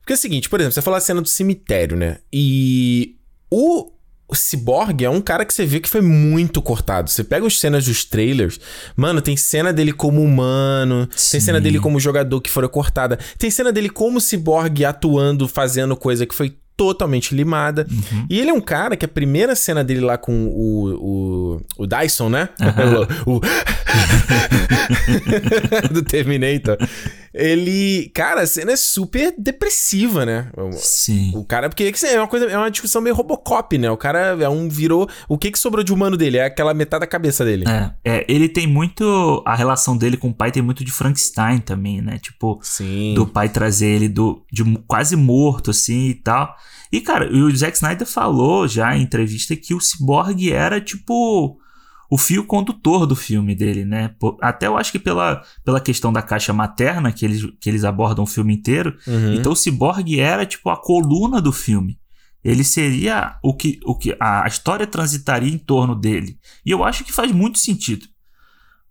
Porque é o seguinte, por exemplo, você falou a cena do cemitério, né? E o, o Cyborg é um cara que você vê que foi muito cortado. Você pega as cenas dos trailers, mano, tem cena dele como humano, tem Sim. cena dele como jogador que foi cortada, tem cena dele como Cyborg atuando, fazendo coisa que foi totalmente limada. E ele é um cara que a primeira cena dele lá com o, o, o Dyson, né? o, o- do Terminator. Ele, cara, a cena é super depressiva, né? Sim. O cara, porque é uma coisa, é uma discussão meio Robocop, né? O cara é um virou, o que que sobrou de humano dele? É aquela metade da cabeça dele. É, é, ele tem muito. A relação dele com o pai tem muito de Frankenstein também, né? Tipo, Sim. do pai trazer ele do, de quase morto, assim e tal. E, cara, o Zack Snyder falou já em entrevista que o Cyborg era, tipo, o fio condutor do filme dele, né? Até eu acho que pela, pela questão da caixa materna, que eles, que eles abordam o filme inteiro. Uhum. Então o Cyborg era, tipo, a coluna do filme. Ele seria o que, o que a história transitaria em torno dele. E eu acho que faz muito sentido.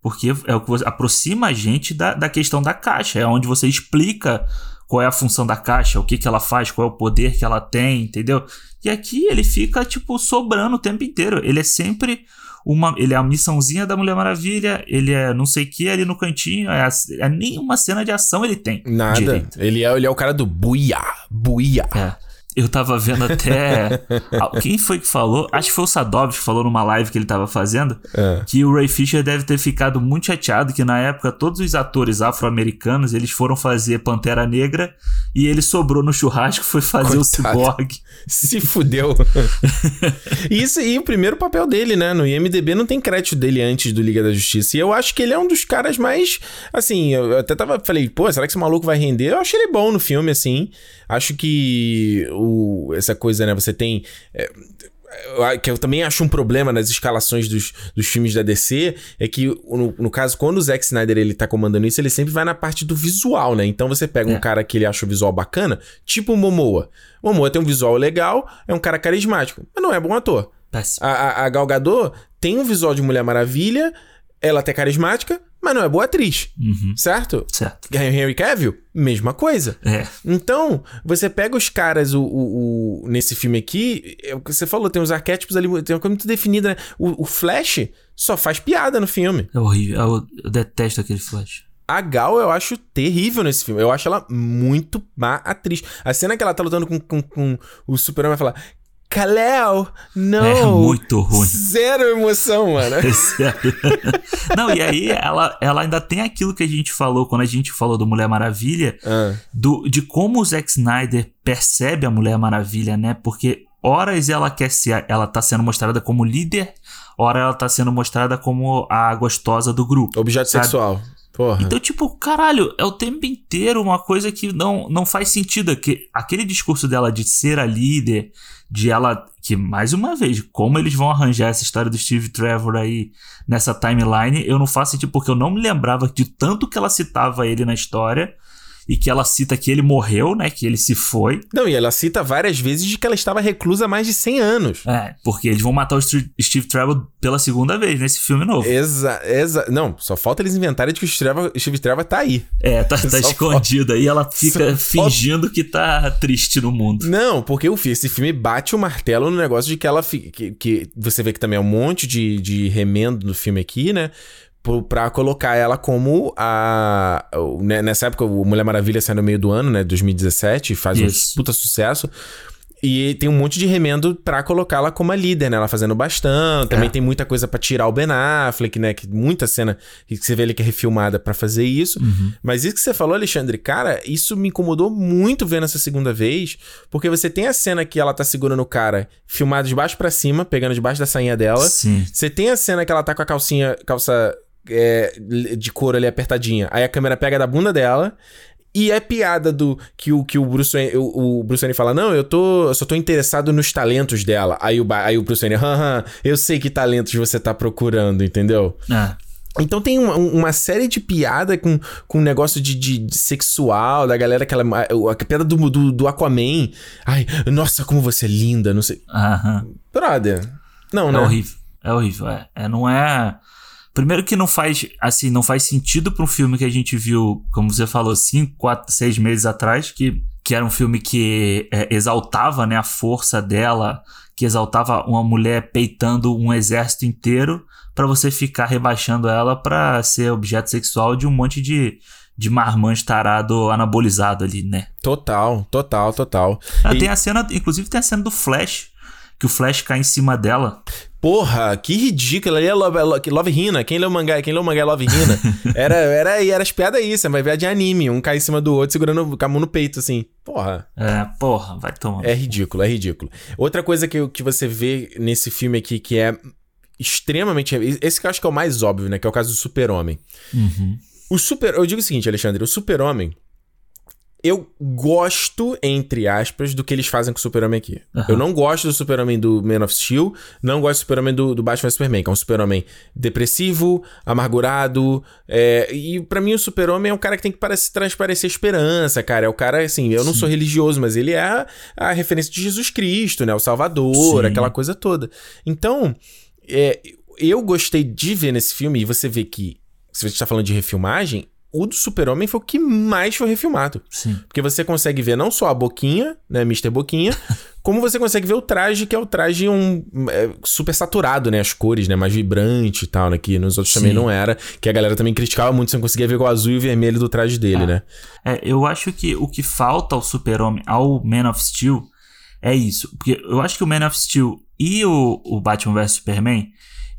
Porque é o que aproxima a gente da, da questão da caixa. É onde você explica qual é a função da caixa, o que, que ela faz, qual é o poder que ela tem, entendeu? E aqui ele fica, tipo, sobrando o tempo inteiro. Ele é sempre uma. Ele é a missãozinha da Mulher Maravilha, ele é não sei o que ali no cantinho. É, a- é nenhuma cena de ação ele tem. Nada. direito. Ele é, ele é o cara do buia, buia. É. Eu tava vendo até. Quem foi que falou? Acho que foi o Sadov que falou numa live que ele tava fazendo. É. Que o Ray Fisher deve ter ficado muito chateado que na época todos os atores afro-americanos eles foram fazer Pantera Negra e ele sobrou no churrasco foi fazer o Coitado. Cyborg. Se fudeu. Isso aí, o primeiro papel dele, né? No IMDB não tem crédito dele antes do Liga da Justiça. E eu acho que ele é um dos caras mais. Assim, eu até tava. Falei, pô, será que esse maluco vai render? Eu achei ele bom no filme, assim. Acho que o, essa coisa, né? Você tem. é, que eu também acho um problema nas escalações dos, dos filmes da DC é que, no, no caso, quando o Zack Snyder ele tá comandando isso, ele sempre vai na parte do visual, né? Então você pega É. um cara que ele acha o visual bacana, tipo o Momoa. O Momoa tem um visual legal, é um cara carismático, mas não é bom ator. A, a, a Gal Gadot tem um visual de Mulher Maravilha, ela até é carismática, mas não é boa atriz, Uhum. certo? Certo. Henry Cavill, mesma coisa. É. Então, você pega os caras o, o- o- nesse filme aqui, é o que você falou, tem uns arquétipos ali, tem uma coisa muito definida, né? O, o Flash só faz piada no filme. É horrível. Eu, eu detesto aquele flash. A Gal eu acho terrível nesse filme. Eu acho ela muito má atriz. A cena que ela tá lutando com, com, com o Superman vai falar. Kalel, não. É muito ruim. Zero emoção, mano. É sério. Não, e aí ela, ela ainda tem aquilo que a gente falou quando a gente falou do Mulher Maravilha, Ah, do, de como o Zack Snyder percebe a Mulher Maravilha, né? Porque horas ela quer ser, ela tá sendo mostrada como líder, hora ela tá sendo mostrada como a gostosa do grupo. objeto Sabe? sexual. Porra. Então, tipo, caralho, é o tempo inteiro uma coisa que não, não faz sentido. Que, aquele discurso dela de ser a líder, de ela. Que, mais uma vez, como eles vão arranjar essa história do Steve Trevor aí nessa timeline, eu não faço sentido, porque eu não me lembrava de tanto que ela citava ele na história. E que ela cita que ele morreu, né? Que ele se foi. Não, e ela cita várias vezes de que ela estava reclusa há mais de 100 anos. É, porque eles vão matar o Steve Trevor pela segunda vez nesse filme novo. Exa, exa. Não, só falta eles inventarem de que o Steve Trevor, Steve Trevor tá aí. É, tá, tá Só escondida aí, ela fica Só fingindo que tá triste no mundo. Não, porque o esse filme bate o martelo no negócio de que ela. Que, que você vê que também é um monte de, de remendo no filme aqui, né? Pra colocar ela como a. né, Nessa época, o Mulher Maravilha saiu no meio do ano, né? 2017, faz Isso. um puta sucesso. E tem um monte de remendo pra colocá-la como a líder, né? Ela fazendo bastão. Também É. tem muita coisa pra tirar o Ben Affleck, né? Que muita cena que você vê ali que é refilmada pra fazer isso. Uhum. Mas isso que você falou, Alexandre, cara, isso me incomodou muito vendo essa segunda vez. Porque você tem a cena que ela tá segurando o cara filmado de baixo pra cima, pegando debaixo da sainha dela. Sim. Você tem a cena que ela tá com a calcinha, calça é, de couro ali apertadinha. Aí a câmera pega da bunda dela. E é piada do que o, que o Bruce Wayne, o, o Bruce Wayne fala: Não, eu tô. Eu só tô interessado nos talentos dela. Aí o, aí o Bruce Wayne, haha, eu sei que talentos você tá procurando, entendeu? É. Então tem uma, uma série de piada com, com um negócio de, de- de sexual, da galera, aquela. A, a piada do, do, do Aquaman. Ai, nossa, como você é linda, não sei. Aham. Brother. Não, É né? horrível. É horrível. É. É, não é. Primeiro que não faz, assim, não faz sentido para um filme que a gente viu, como você falou, cinco, quatro, seis meses atrás, que, que era um filme que é, exaltava, né, a força dela, que exaltava uma mulher peitando um exército inteiro, pra você ficar rebaixando ela pra ser objeto sexual de um monte de, de marmanjo tarado anabolizado ali, né? Total, total, total. Ah, E- Tem a cena, inclusive tem a cena do Flash, que o Flash cai em cima dela. Porra, que ridículo. Ali é Love, é Lo- que Love Hina. Quem o mangá, quem o mangá é Love Hina. era, era, era as piadas aí. Você vai ver de anime. Um cai em cima do outro segurando com a mão no peito, assim. Porra. É, porra, vai tomar. É ridículo, é ridículo. Outra coisa que, que você vê nesse filme aqui que é extremamente. Esse que eu acho que é o mais óbvio, né? Que é o caso do Super-Homem. Uhum. O Super. Eu digo o seguinte, Alexandre: o Super-Homem. Eu gosto, entre aspas, do que eles fazem com o Super-Homem aqui. Aham. Eu não gosto do Super-Homem do Man of Steel, não gosto do Super-Homem do, do Batman Superman, que é um Super-Homem depressivo, amargurado. é, e pra mim o Super-Homem é um cara que tem que parece, transparecer esperança, cara. É o cara, assim, eu não sou religioso, mas ele é a, a referência de Jesus Cristo, né? O Salvador, Sim. aquela coisa toda. Então, é, eu gostei de ver nesse filme, e você vê que, se a gente tá falando de refilmagem, o do Super-Homem foi o que mais foi refilmado. Sim. Porque você consegue ver não só a boquinha, né, Mr. Boquinha, como você consegue ver o traje, que é o traje um, é, super saturado, né? As cores, né? Mais vibrante e tal, né? Que nos outros também Sim. não era. Que a galera também criticava muito, você não conseguia ver o azul e o vermelho do traje dele, Ah. né? É, eu acho que o que falta ao Super-Homem, ao Man of Steel, é isso. Porque eu acho que o Man of Steel e o, o Batman vs Superman,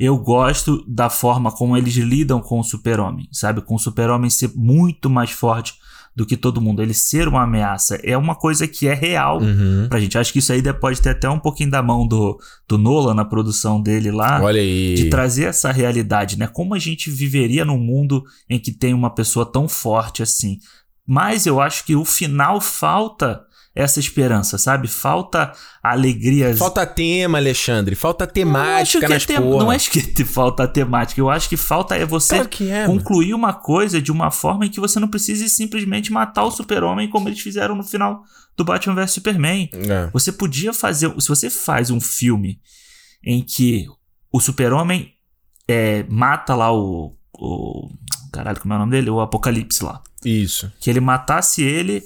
eu gosto da forma como eles lidam com o Super-Homem, sabe? Com o Super-Homem ser muito mais forte do que todo mundo. Ele ser uma ameaça é uma coisa que é real Uhum. pra gente. Acho que isso aí pode ter até um pouquinho da mão do, do Nolan na produção dele lá. Olha aí. de trazer essa realidade, né? Como a gente viveria num mundo em que tem uma pessoa tão forte assim. Mas eu acho que o final falta essa esperança, sabe? Falta alegria. Falta tema, Alexandre. Falta temática é nas tem-. Não acho que te- falta temática. Eu acho que falta é você Claro é, mano. concluir uma coisa de uma forma em que você não precise simplesmente matar o super-homem como eles fizeram no final do Batman vs Superman. É. Você podia fazer. Se você faz um filme em que o super-homem é, mata lá o, o. Caralho, como é o nome dele? O Apocalipse lá. Isso. Que ele matasse ele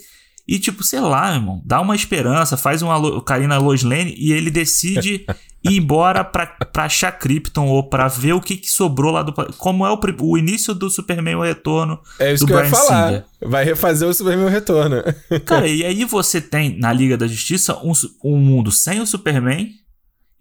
e, tipo, sei lá, irmão, dá uma esperança, faz uma Karina Lois Lane e ele decide ir embora pra, pra achar Krypton ou pra ver o que, que sobrou lá do. Como é o, o início do Superman, o retorno. É isso do que eu ia falar. Singer. Vai refazer o Superman Retorno. Cara, e aí você tem na Liga da Justiça um, um mundo sem o Superman,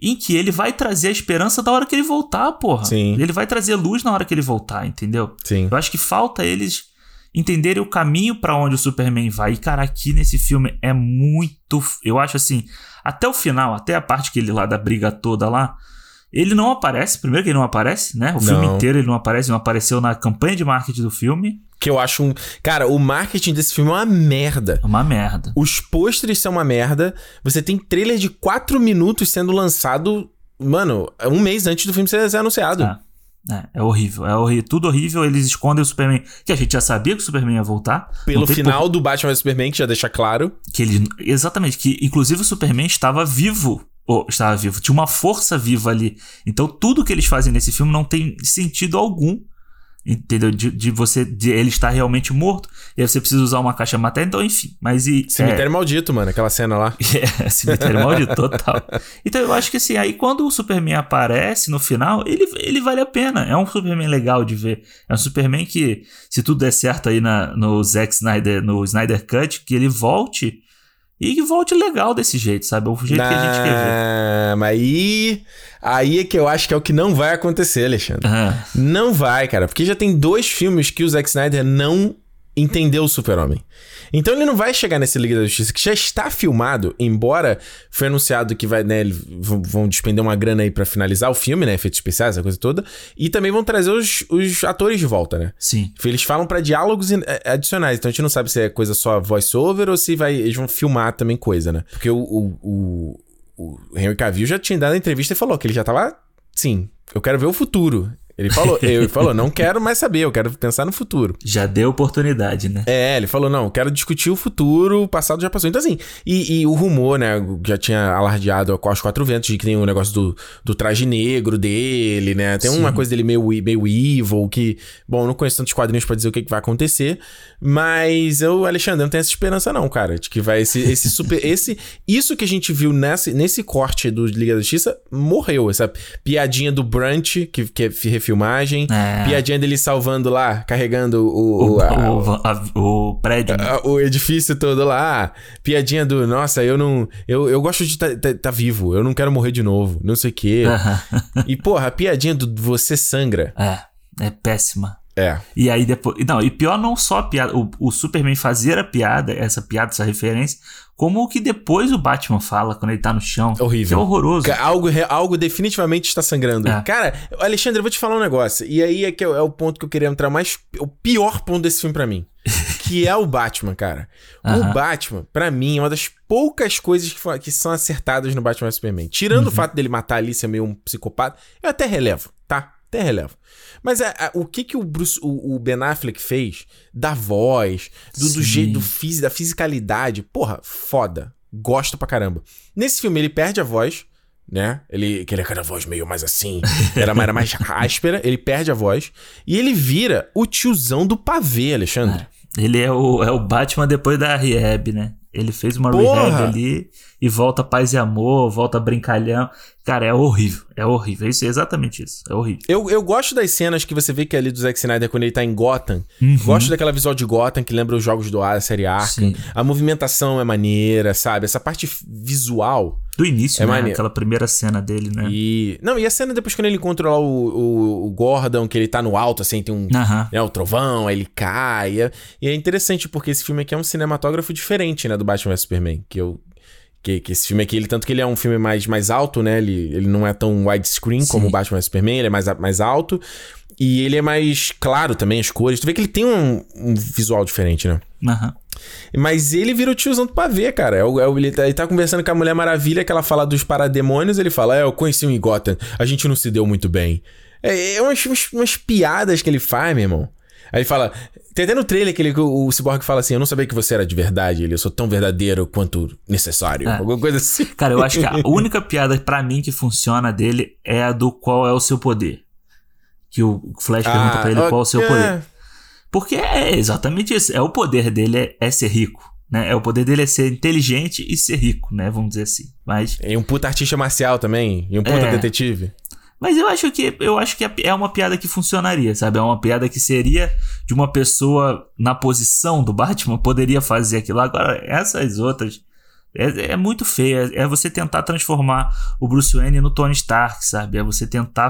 em que ele vai trazer a esperança da hora que ele voltar, porra. Sim. Ele vai trazer luz na hora que ele voltar, entendeu? Sim. Eu acho que falta eles entenderem o caminho pra onde o Superman vai. E, cara, aqui nesse filme é muito. Eu acho assim, até o final, até a parte que ele lá da briga toda lá. Ele não aparece, primeiro que ele não aparece, né? O filme Não. inteiro ele não aparece, não apareceu na campanha de marketing do filme. Que eu acho um. Cara, o marketing desse filme é uma merda. É uma merda. Os pôsteres são uma merda. Você tem trailer de 4 minutos sendo lançado, mano, um mês antes do filme ser, ser anunciado. É. É, é horrível, é horrível, tudo horrível. Eles escondem o Superman, que a gente já sabia que o Superman ia voltar. Pelo final do Batman vs Superman, que já deixa claro. por- que ele, exatamente, que inclusive o Superman estava vivo. Ou estava vivo, tinha uma força viva ali. Então tudo que eles fazem nesse filme não tem sentido algum. Entendeu? De, de você. De ele estar realmente morto. E aí você precisa usar uma caixa matéria. Então, enfim. Mas e. Cemitério é... Maldito, mano, aquela cena lá. é, cemitério maldito, total. Então eu acho que assim, aí quando o Superman aparece no final, ele, ele vale a pena. É um Superman legal de ver. É um Superman que, se tudo der certo aí na, no Zack Snyder, no Snyder Cut, que ele volte. E que volte legal desse jeito, sabe? O jeito Não, que a gente quer ver. Mas aí. Aí é que eu acho que é o que não vai acontecer, Alexandre. Aham. Não vai, cara. Porque já tem dois filmes que o Zack Snyder não entendeu o Super-Homem. Então ele não vai chegar nesse Liga da Justiça, que já está filmado, embora foi anunciado que vai, né, vão, despender uma grana aí pra finalizar o filme, né, efeitos especiais, essa coisa toda, e também vão trazer os, os atores de volta, né? Sim. Eles falam pra diálogos eh, adicionais, então a gente não sabe se é coisa só voice-over ou se vai, eles vão filmar também coisa, né? Porque o, o, o, o Henry Cavill já tinha dado a entrevista e falou que ele já tava, sim, eu quero ver o futuro. Ele falou, ele falou, não quero mais saber, eu quero pensar no futuro. Já deu oportunidade, né? É, ele falou, não, quero discutir o futuro, o passado já passou. Então, assim, e, e o rumor, né, já tinha alardeado com os quatro ventos de que tem o negócio do, do traje negro dele, né? Tem uma Sim. coisa dele meio, meio evil, que, bom, não conheço tantos quadrinhos pra dizer o que, que vai acontecer, mas eu, Alexandre, não tenho essa esperança, não, cara, de que vai esse, esse super. esse, isso que a gente viu nesse, nesse corte do Liga da Justiça morreu. Essa piadinha do Brunch, que, que é refilmagem, É. piadinha dele salvando lá, carregando o, O, o, a- o, a- o prédio. né? ah, o edifício todo lá. Piadinha do, nossa, eu não. Eu, eu gosto de estar tá, tá vivo, eu não quero morrer de novo, não sei o quê. Aham. E, porra, a piadinha do você sangra. É, é péssima. É. E aí depois. Não, e pior não só a piada. O, o Superman fazer a piada, essa piada, essa referência, como o que depois o Batman fala quando ele tá no chão. Horrível. Que é horroroso. Algo, algo definitivamente está sangrando. É. Cara, Alexandre, eu vou te falar um negócio. E aí é que é, é o ponto que eu queria entrar mais. O pior ponto desse filme pra mim. que é o Batman, cara. O Aham. Batman, pra mim, é uma das poucas coisas que, que são acertadas no Batman Superman. Tirando o fato dele matar ali, ser meio um psicopata, eu até relevo, tá? Até relevo. Mas é, é, o que que o, Bruce, o, o Ben Affleck fez da voz, do, do jeito, do fisi- da fisicalidade, porra, foda. Gosto pra caramba. Nesse filme ele perde a voz, né? Ele, que ele aquela voz meio mais assim, era, era mais áspera, ele perde a voz e ele vira o tiozão do pavê, Alexandre. Ele é o, é o Batman depois da rehab, né? Ele fez uma Porra! rehab ali e volta paz e amor, volta brincalhão. Cara, é horrível. É horrível. Isso é exatamente isso. É horrível. Eu, eu gosto das cenas que você vê que é ali do Zack Snyder quando ele tá em Gotham. Uhum. Gosto daquela visual de Gotham que lembra os jogos do ar, a série Arkham. Sim. A movimentação é maneira, sabe? Essa parte visual. Do início, É né? maneiro. Aquela primeira cena dele, né? E. Não, e a cena depois quando ele encontra lá o, o, o Gordon, que ele tá no alto, assim, tem um. Aham. né, o trovão, aí ele cai. é- E é interessante porque esse filme aqui é um cinematógrafo diferente, né, do Batman vs Superman. Que eu. Que, que esse filme aqui, ele, tanto que ele é um filme mais, mais alto, né? Ele, ele não é tão widescreen como o Batman Superman, ele é mais, mais alto. E ele é mais claro também, as cores. Tu vê que ele tem um, um visual diferente, né? Aham. Mas ele vira o tiozão do pavê, cara. É o, é o- ele, tá, ele tá conversando com a Mulher Maravilha, que ela fala dos parademônios, ele fala, é, eu conheci um em Gotham, a gente não se deu muito bem. É, é umas, umas, umas piadas que ele faz, meu irmão. Aí ele fala, tem até no trailer que ele, o, o Cyborg fala assim, eu não sabia que você era de verdade, ele, eu sou tão verdadeiro quanto necessário. É. Alguma coisa assim. Cara, eu acho que a única piada pra mim que funciona dele é a do qual é o seu poder. Que o Flash pergunta pra ele qual é o seu poder. Porque é exatamente isso. É o poder dele é, é ser rico. Né? É o poder dele é ser inteligente e ser rico, né? Vamos dizer assim. Mas, E um puta artista marcial também, e um puta É. detetive. Mas eu acho que eu acho que é uma piada que funcionaria, sabe? É uma piada que seria de uma pessoa na posição do Batman poderia fazer aquilo. Agora, essas outras é, é muito feia. É você tentar transformar o Bruce Wayne no Tony Stark, sabe? É você tentar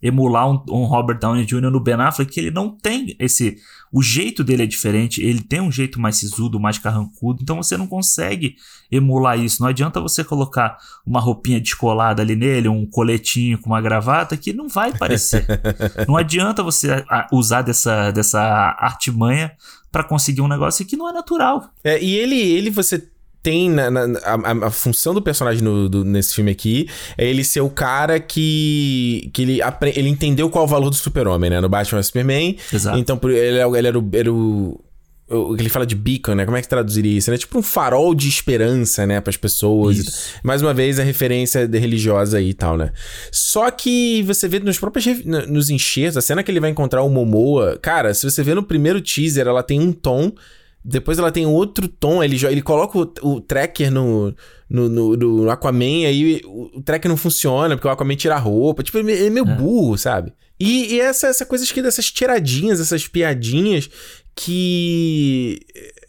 emular um, um Robert Downey Jr. no Ben Affleck, que ele não tem esse. O jeito dele é diferente, ele tem um jeito mais sisudo, mais carrancudo, então você não consegue emular isso. Não adianta você colocar uma roupinha descolada ali nele, um coletinho com uma gravata, que não vai parecer. não adianta você usar dessa, dessa artimanha pra conseguir um negócio que não é natural. É, e ele, ele você tem na, na- a, a- função do personagem no- do- nesse filme aqui é ele ser o cara que que ele, ele entendeu qual é o valor do super-homem, né? No Batman Superman. Exato. Então ele, é ele era o, era o Ele fala de beacon, né? Como é que traduziria isso? É né? tipo um farol de esperança, né? Para as pessoas. Isso. Mais uma vez, a referência religiosa aí e tal, né? Só que você vê nos próprios nos enxertos, a cena que ele vai encontrar o Momoa. Cara, se você vê no primeiro teaser, ela tem um tom. Depois ela tem outro tom. Ele, ele coloca o, o tracker no, no, no, no Aquaman, aí o, o tracker não funciona, porque o Aquaman tira a roupa. Tipo, ele é meio é. burro, sabe? E, e essa, essa coisa que dessas tiradinhas, essas piadinhas que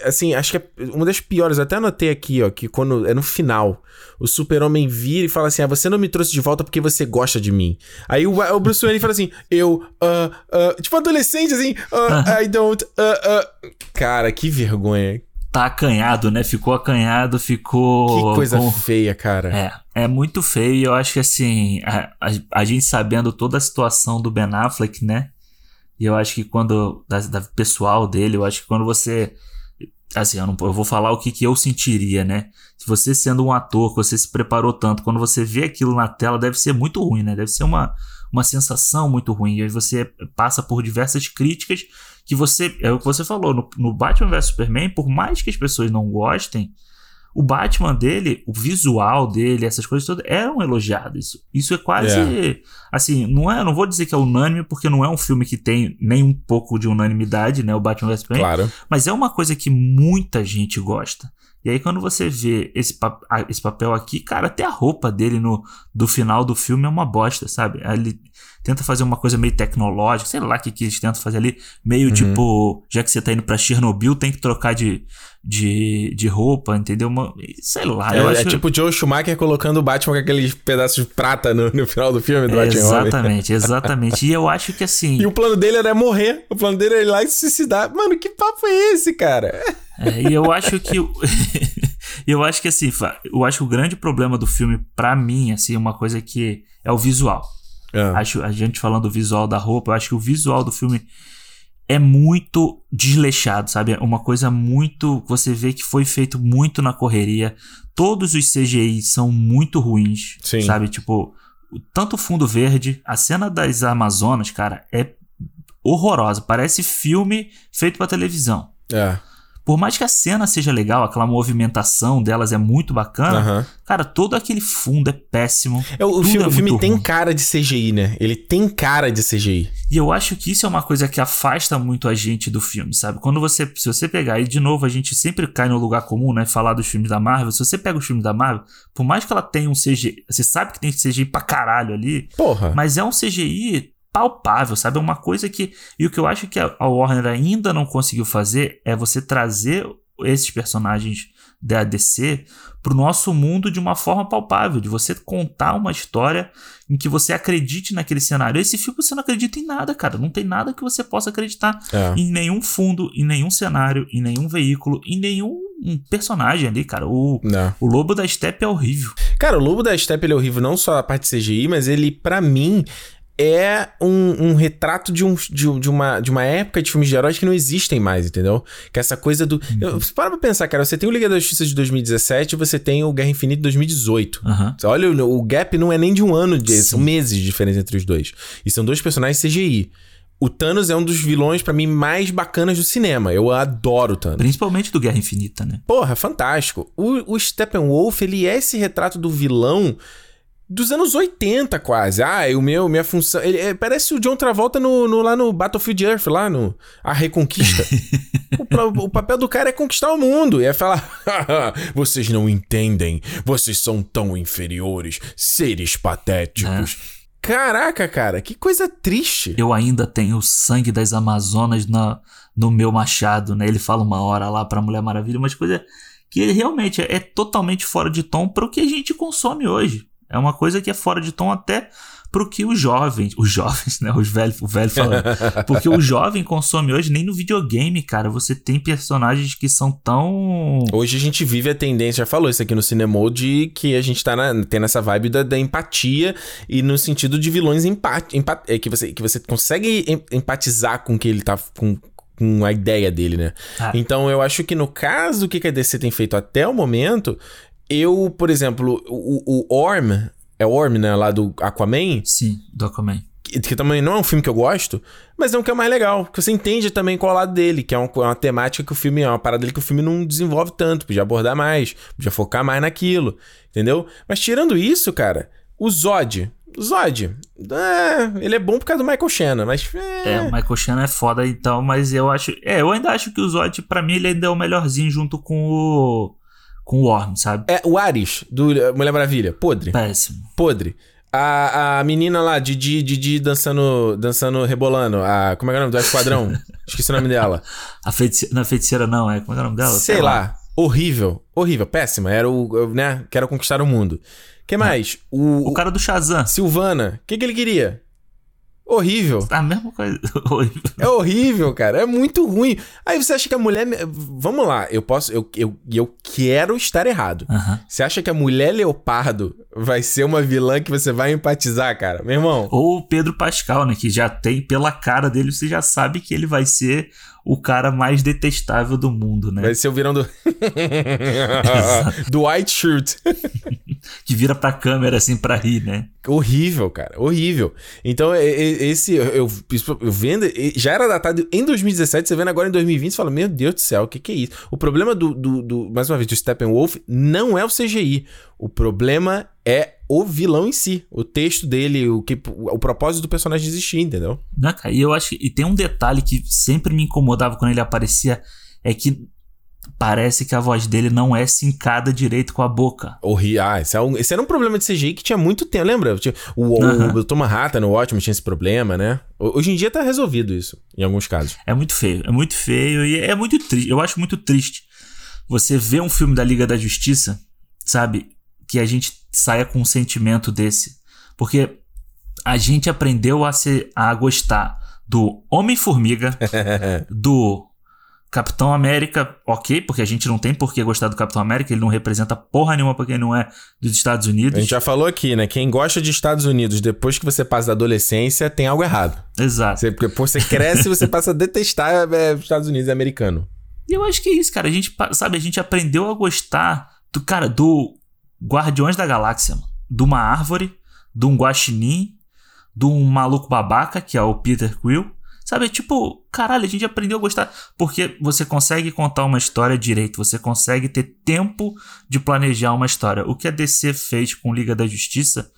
assim, acho que é uma das piores, até anotei aqui, ó, que quando é no final, o Super-Homem vira e fala assim: "Ah, você não me trouxe de volta porque você gosta de mim". Aí o, o Bruce Wayne fala assim: "Eu uh, uh, tipo adolescente assim, uh, I don't. Cara, que vergonha. Tá acanhado, né? Ficou acanhado, ficou Que coisa com... feia, cara. É, é muito feio e eu acho que assim, a, a, a gente sabendo toda a situação do Ben Affleck, né? E eu acho que quando. Da, da pessoal dele, eu acho que quando você. Assim, eu, não, eu vou falar o que, que eu sentiria, né? Se você sendo um ator, que você se preparou tanto, quando você vê aquilo na tela, deve ser muito ruim, né? Deve ser uma, uma sensação muito ruim. E aí você passa por diversas críticas que você. É o que você falou, no, no Batman vs Superman, por mais que as pessoas não gostem, o Batman dele, o visual dele, essas coisas todas eram elogiadas. Isso é quase. É. Assim, não é. Não vou dizer que é unânime, porque não é um filme que tem nem um pouco de unanimidade, né? O Batman vs Superman. Claro. Mas é uma coisa que muita gente gosta. E aí, quando você vê esse, esse papel aqui, cara, até a roupa dele no do final do filme é uma bosta, sabe? Ele tenta fazer uma coisa meio tecnológica, sei lá o que, que eles tentam fazer ali. Meio uhum. tipo, já que você tá indo pra Chernobyl, tem que trocar de, de, de roupa, entendeu? Uma, sei lá. É, acho... é tipo o Joe Schumacher colocando o Batman com aqueles pedaços de prata no, no final do filme do é, Batman. Exatamente, exatamente. E eu acho que assim. e o plano dele era morrer. O plano dele era ir lá e se suicidar. Mano, que papo é esse, cara? É, e eu acho que. eu acho que assim, eu acho que o grande problema do filme, para mim, assim, uma coisa que é o visual. É. Acho, a gente falando do visual da roupa, eu acho que o visual do filme é muito desleixado, sabe? É uma coisa muito. Você vê que foi feito muito na correria. Todos os CGI são muito ruins, Sim. sabe? Tipo, tanto o fundo verde, a cena das Amazonas, cara, é horrorosa. Parece filme feito para televisão. É. Por mais que a cena seja legal, aquela movimentação delas é muito bacana, uhum. cara, todo aquele fundo é péssimo. É, o, filme, é o filme tem cara de CGI, né? Ele tem cara de CGI. E eu acho que isso é uma coisa que afasta muito a gente do filme, sabe? Quando você, se você pegar, e de novo a gente sempre cai no lugar comum, né? Falar dos filmes da Marvel. Se você pega os filmes da Marvel, por mais que ela tenha um CGI, você sabe que tem CGI pra caralho ali. Porra. Mas é um CGI palpável, sabe? É uma coisa que. E o que eu acho que a Warner ainda não conseguiu fazer é você trazer esses personagens da DC pro nosso mundo de uma forma palpável, de você contar uma história em que você acredite naquele cenário. Esse filme você não acredita em nada, cara. Não tem nada que você possa acreditar é. em nenhum fundo, em nenhum cenário, em nenhum veículo, em nenhum personagem ali, cara. O, o Lobo da Steppe é horrível. Cara, o Lobo da Steppe é horrível, não só a parte CGI, mas ele, para mim, é um, um retrato de, um, de, de, uma, de uma época de filmes de heróis que não existem mais, entendeu? Que essa coisa do. Uhum. Eu, para pra pensar, cara, você tem o Liga da Justiça de 2017 e você tem o Guerra Infinita de 2018. Uhum. Olha, o, o gap não é nem de um ano, de, são meses de diferença entre os dois. E são dois personagens CGI. O Thanos é um dos vilões, para mim, mais bacanas do cinema. Eu adoro o Thanos. Principalmente do Guerra Infinita, né? Porra, fantástico. O, o Steppenwolf, ele é esse retrato do vilão dos anos 80 quase. Ah, o meu, minha função. Ele, é, parece o John Travolta no, no, lá no Battlefield Earth, lá no A Reconquista. o, o, papel do cara é conquistar o mundo. E é falar: vocês não entendem, vocês são tão inferiores, seres patéticos. É. Caraca, cara, que coisa triste. Eu ainda tenho o sangue das Amazonas na, no meu machado, né? Ele fala uma hora lá pra Mulher Maravilha, mas coisa que realmente é, é totalmente fora de tom para o que a gente consome hoje. É uma coisa que é fora de tom até pro que os jovens, os jovens, né, os velhos, o velho falando, porque o jovem consome hoje nem no videogame, cara, você tem personagens que são tão Hoje a gente vive a tendência, já falou isso aqui no cinema, de que a gente tá na, tem essa vibe da, da empatia e no sentido de vilões empat, empat, é, que você que você consegue empatizar com que ele tá com com a ideia dele, né? Ah. Então eu acho que no caso do que a DC tem feito até o momento, eu, por exemplo, o, o Orm, é Orm, né, lá do Aquaman? Sim, do Aquaman. que, que também não é um filme que eu gosto, mas é um que é mais legal, que você entende também qual é o lado dele, que é, um, é uma temática que o filme, é uma parada dele que o filme não desenvolve tanto, podia abordar mais, podia focar mais naquilo, entendeu? Mas tirando isso, cara, o Zod, Zod, é, ele é bom por causa do Michael Shannon, mas. É... é, o Michael Shannon é foda então, mas eu acho. É, eu ainda acho que o Zod, pra mim, ele ainda é o melhorzinho junto com o. Com o Worm, sabe? É, o Ares, do Mulher Maravilha, podre. Péssimo. Podre. A, a menina lá, Didi, Didi dançando, dançando, rebolando. A, como é que é o nome do Esquadrão? Esqueci o nome dela. A feiticeira, não, a feiticeira não, é. Como é que é o nome dela? Sei, Sei lá. lá. Horrível. Horrível. Péssima. Era o, né? Quero conquistar o mundo. que mais? O, o cara do Shazam. Silvana. O que, que ele queria? Horrível. A mesma coisa. horrível. É horrível, cara. É muito ruim. Aí você acha que a mulher. Vamos lá, eu posso. Eu, eu, eu quero estar errado. Uhum. Você acha que a mulher leopardo vai ser uma vilã que você vai empatizar, cara? Meu irmão. Ou o Pedro Pascal, né? Que já tem, pela cara dele, você já sabe que ele vai ser o cara mais detestável do mundo, né? Vai ser o virão do. do White Shirt. Que vira pra câmera assim pra rir, né? Horrível, cara. Horrível. Então, esse. Eu, eu, vendo. Já era datado em 2017, você vendo agora em 2020, você fala: Meu Deus do céu, o que, que é isso? O problema do, do, do. Mais uma vez, do Steppenwolf não é o CGI. O problema é o vilão em si, o texto dele, o, que, o propósito do personagem existir, entendeu? Não, cara, e eu acho que. E tem um detalhe que sempre me incomodava quando ele aparecia, é que parece que a voz dele não é sincada direito com a boca. Horrível. Ah, esse, é um, esse era um problema de CGI que tinha muito tempo, lembra? O, uhum. o, o Thomas Hatta no Ótimo tinha esse problema, né? Hoje em dia tá resolvido isso, em alguns casos. É muito feio, é muito feio e é muito triste. Eu acho muito triste você ver um filme da Liga da Justiça, sabe? que a gente saia com um sentimento desse. Porque a gente aprendeu a, ser, a gostar do Homem-Formiga, do Capitão América, ok, porque a gente não tem por que gostar do Capitão América, ele não representa porra nenhuma pra quem não é dos Estados Unidos. A gente já falou aqui, né? Quem gosta de Estados Unidos depois que você passa da adolescência tem algo errado. Exato. Você, porque você cresce e você passa a detestar é, Estados Unidos e americano. E eu acho que é isso, cara. A gente, sabe, a gente aprendeu a gostar do, cara, do Guardiões da Galáxia, de uma árvore, de um guaxinim, de um maluco babaca, que é o Peter Quill. Sabe, tipo, caralho, a gente aprendeu a gostar. Porque você consegue contar uma história direito, você consegue ter tempo de planejar uma história. O que a DC fez com Liga da Justiça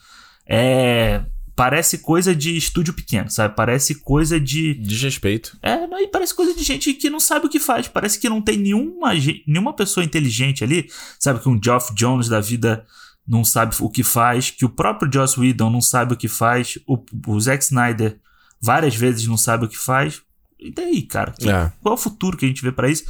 é parece coisa de estúdio pequeno, sabe? Parece coisa de. Desrespeito. É, e parece coisa de gente que não sabe o que faz. Parece que não tem nenhuma, nenhuma pessoa inteligente ali, sabe? Que um Geoff Jones da vida não sabe o que faz, que o próprio Joss Whedon não sabe o que faz, o, o Zack Snyder várias vezes não sabe o que faz. E daí, cara? É. Qual é o futuro que a gente vê para isso?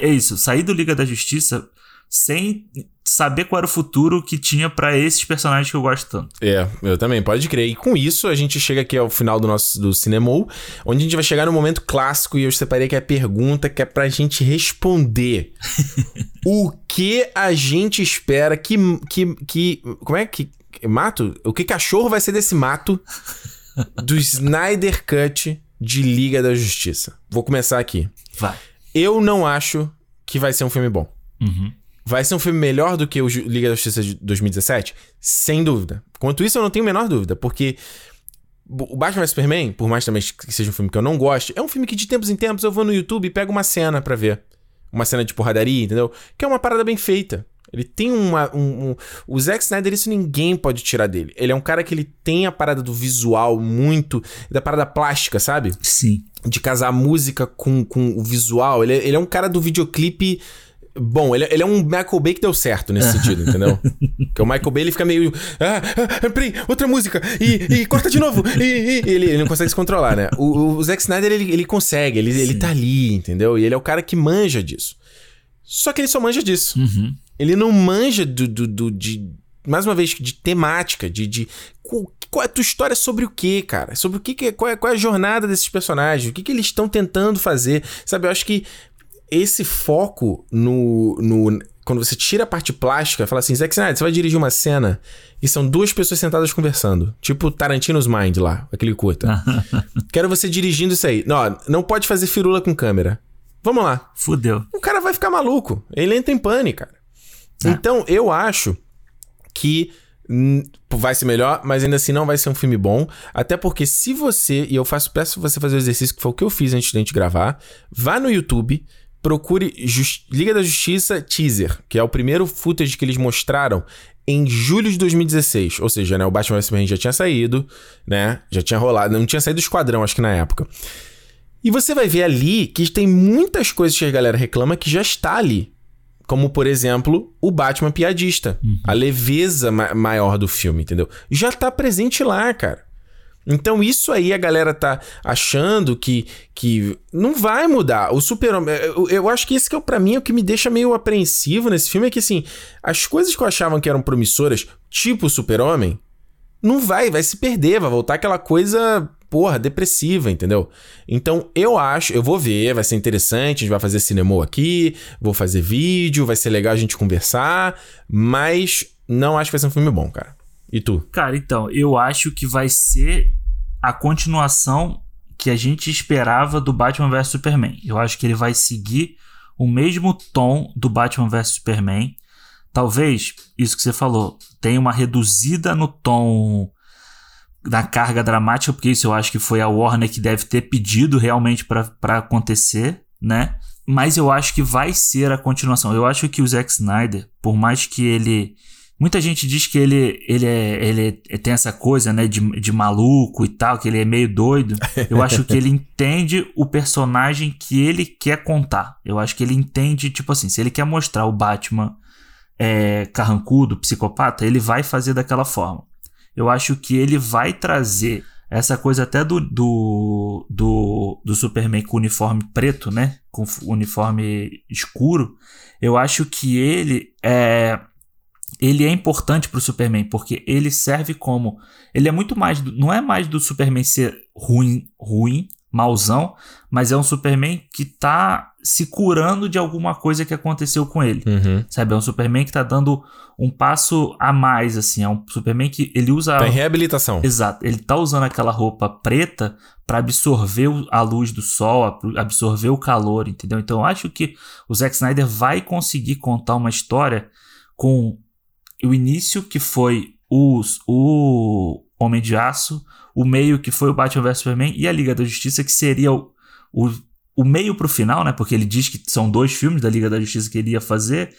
É isso, sair do Liga da Justiça sem saber qual era o futuro que tinha para esses personagens que eu gosto tanto. É, eu também, pode crer. E com isso, a gente chega aqui ao final do nosso do Cinemou, onde a gente vai chegar no momento clássico e eu separei que é a pergunta que é pra gente responder. o que a gente espera que que que como é que mato? O que cachorro vai ser desse mato do Snyder Cut de Liga da Justiça? Vou começar aqui. Vai. Eu não acho que vai ser um filme bom. Uhum. Vai ser um filme melhor do que o Liga da Justiça de 2017? Sem dúvida. Quanto isso, eu não tenho a menor dúvida, porque o Batman vs Superman, por mais também que seja um filme que eu não goste, é um filme que de tempos em tempos eu vou no YouTube e pego uma cena para ver. Uma cena de porradaria, entendeu? Que é uma parada bem feita. Ele tem uma. Um, um, o Zack Snyder, isso ninguém pode tirar dele. Ele é um cara que ele tem a parada do visual muito. da parada plástica, sabe? Sim. De casar a música com, com o visual. Ele, é, ele é um cara do videoclipe Bom, ele, ele, é um Michael Bay que deu certo nesse sentido, entendeu? Porque o Michael Bay ele fica meio. Ah, ah, peraí, outra música! E, e corta de novo! E, e ele, ele, não consegue se controlar, né? O, o Zack Snyder ele, ele consegue, ele, ele tá ali, entendeu? E ele é o cara que manja disso. Só que ele só manja disso. Uhum. Ele não manja do, do, do, de. Mais uma vez, de temática, de. de qual é a tua história sobre o que, cara? Sobre o que, que é, qual, é, qual é a jornada desses personagens? O que, que eles estão tentando fazer? Sabe, eu acho que esse foco no, no. Quando você tira a parte plástica, fala assim, Zack Snyder, você vai dirigir uma cena e são duas pessoas sentadas conversando. Tipo Tarantino's Mind lá, aquele curta. Quero você dirigindo isso aí. Não, não pode fazer firula com câmera. Vamos lá. Fudeu. O cara vai ficar maluco. Ele entra em pane, cara. É. Então, eu acho que vai ser melhor, mas ainda assim não vai ser um filme bom. Até porque se você, e eu faço, peço você fazer o exercício que foi o que eu fiz antes de a gente gravar, vá no YouTube, procure Just, Liga da Justiça teaser, que é o primeiro footage que eles mostraram em julho de 2016. Ou seja, né, o Batman vs Superman já tinha saído, né? Já tinha rolado, não tinha saído do esquadrão, acho que na época. E você vai ver ali que tem muitas coisas que a galera reclama que já está ali. Como, por exemplo, o Batman piadista. Uhum. A leveza ma maior do filme, entendeu? Já tá presente lá, cara. Então isso aí a galera tá achando que, que não vai mudar. O super-homem... Eu, eu, acho que esse que é, pra mim, é o que me deixa meio apreensivo nesse filme. É que, assim, as coisas que eu achava que eram promissoras, tipo o super-homem, não vai, vai se perder. Vai voltar aquela coisa porra, depressiva, entendeu? Então eu acho, eu vou ver, vai ser interessante, a gente vai fazer cinema aqui, vou fazer vídeo, vai ser legal a gente conversar, mas não acho que vai ser um filme bom, cara. E tu? Cara, então, eu acho que vai ser a continuação que a gente esperava do Batman vs Superman. Eu acho que ele vai seguir o mesmo tom do Batman vs Superman. Talvez, isso que você falou, tenha uma reduzida no tom da carga dramática, porque isso eu acho que foi a Warner que deve ter pedido realmente para acontecer, né? Mas eu acho que vai ser a continuação. Eu acho que o Zack Snyder, por mais que ele. Muita gente diz que ele, ele, é, ele tem essa coisa, né, de, de maluco e tal, que ele é meio doido. Eu acho que ele entende o personagem que ele quer contar. Eu acho que ele entende, tipo assim, se ele quer mostrar o Batman é, carrancudo, psicopata, ele vai fazer daquela forma eu acho que ele vai trazer essa coisa até do, do, do, do Superman com uniforme preto, né? Com uniforme escuro. Eu acho que ele é. Ele é importante pro Superman, porque ele serve como. Ele é muito mais. Não é mais do Superman ser ruim, ruim, mauzão, mas é um Superman que tá se curando de alguma coisa que aconteceu com ele. Uhum. Sabe? É um Superman que tá dando um passo a mais, assim. É um Superman que ele usa. Tem reabilitação. Exato. Ele tá usando aquela roupa preta para absorver a luz do sol, absorver o calor, entendeu? Então eu acho que o Zack Snyder vai conseguir contar uma história com o início que foi os, o Homem de Aço, o meio que foi o Batman vs Superman e a Liga da Justiça, que seria o, o, o meio pro final, né? Porque ele diz que são dois filmes da Liga da Justiça que ele ia fazer.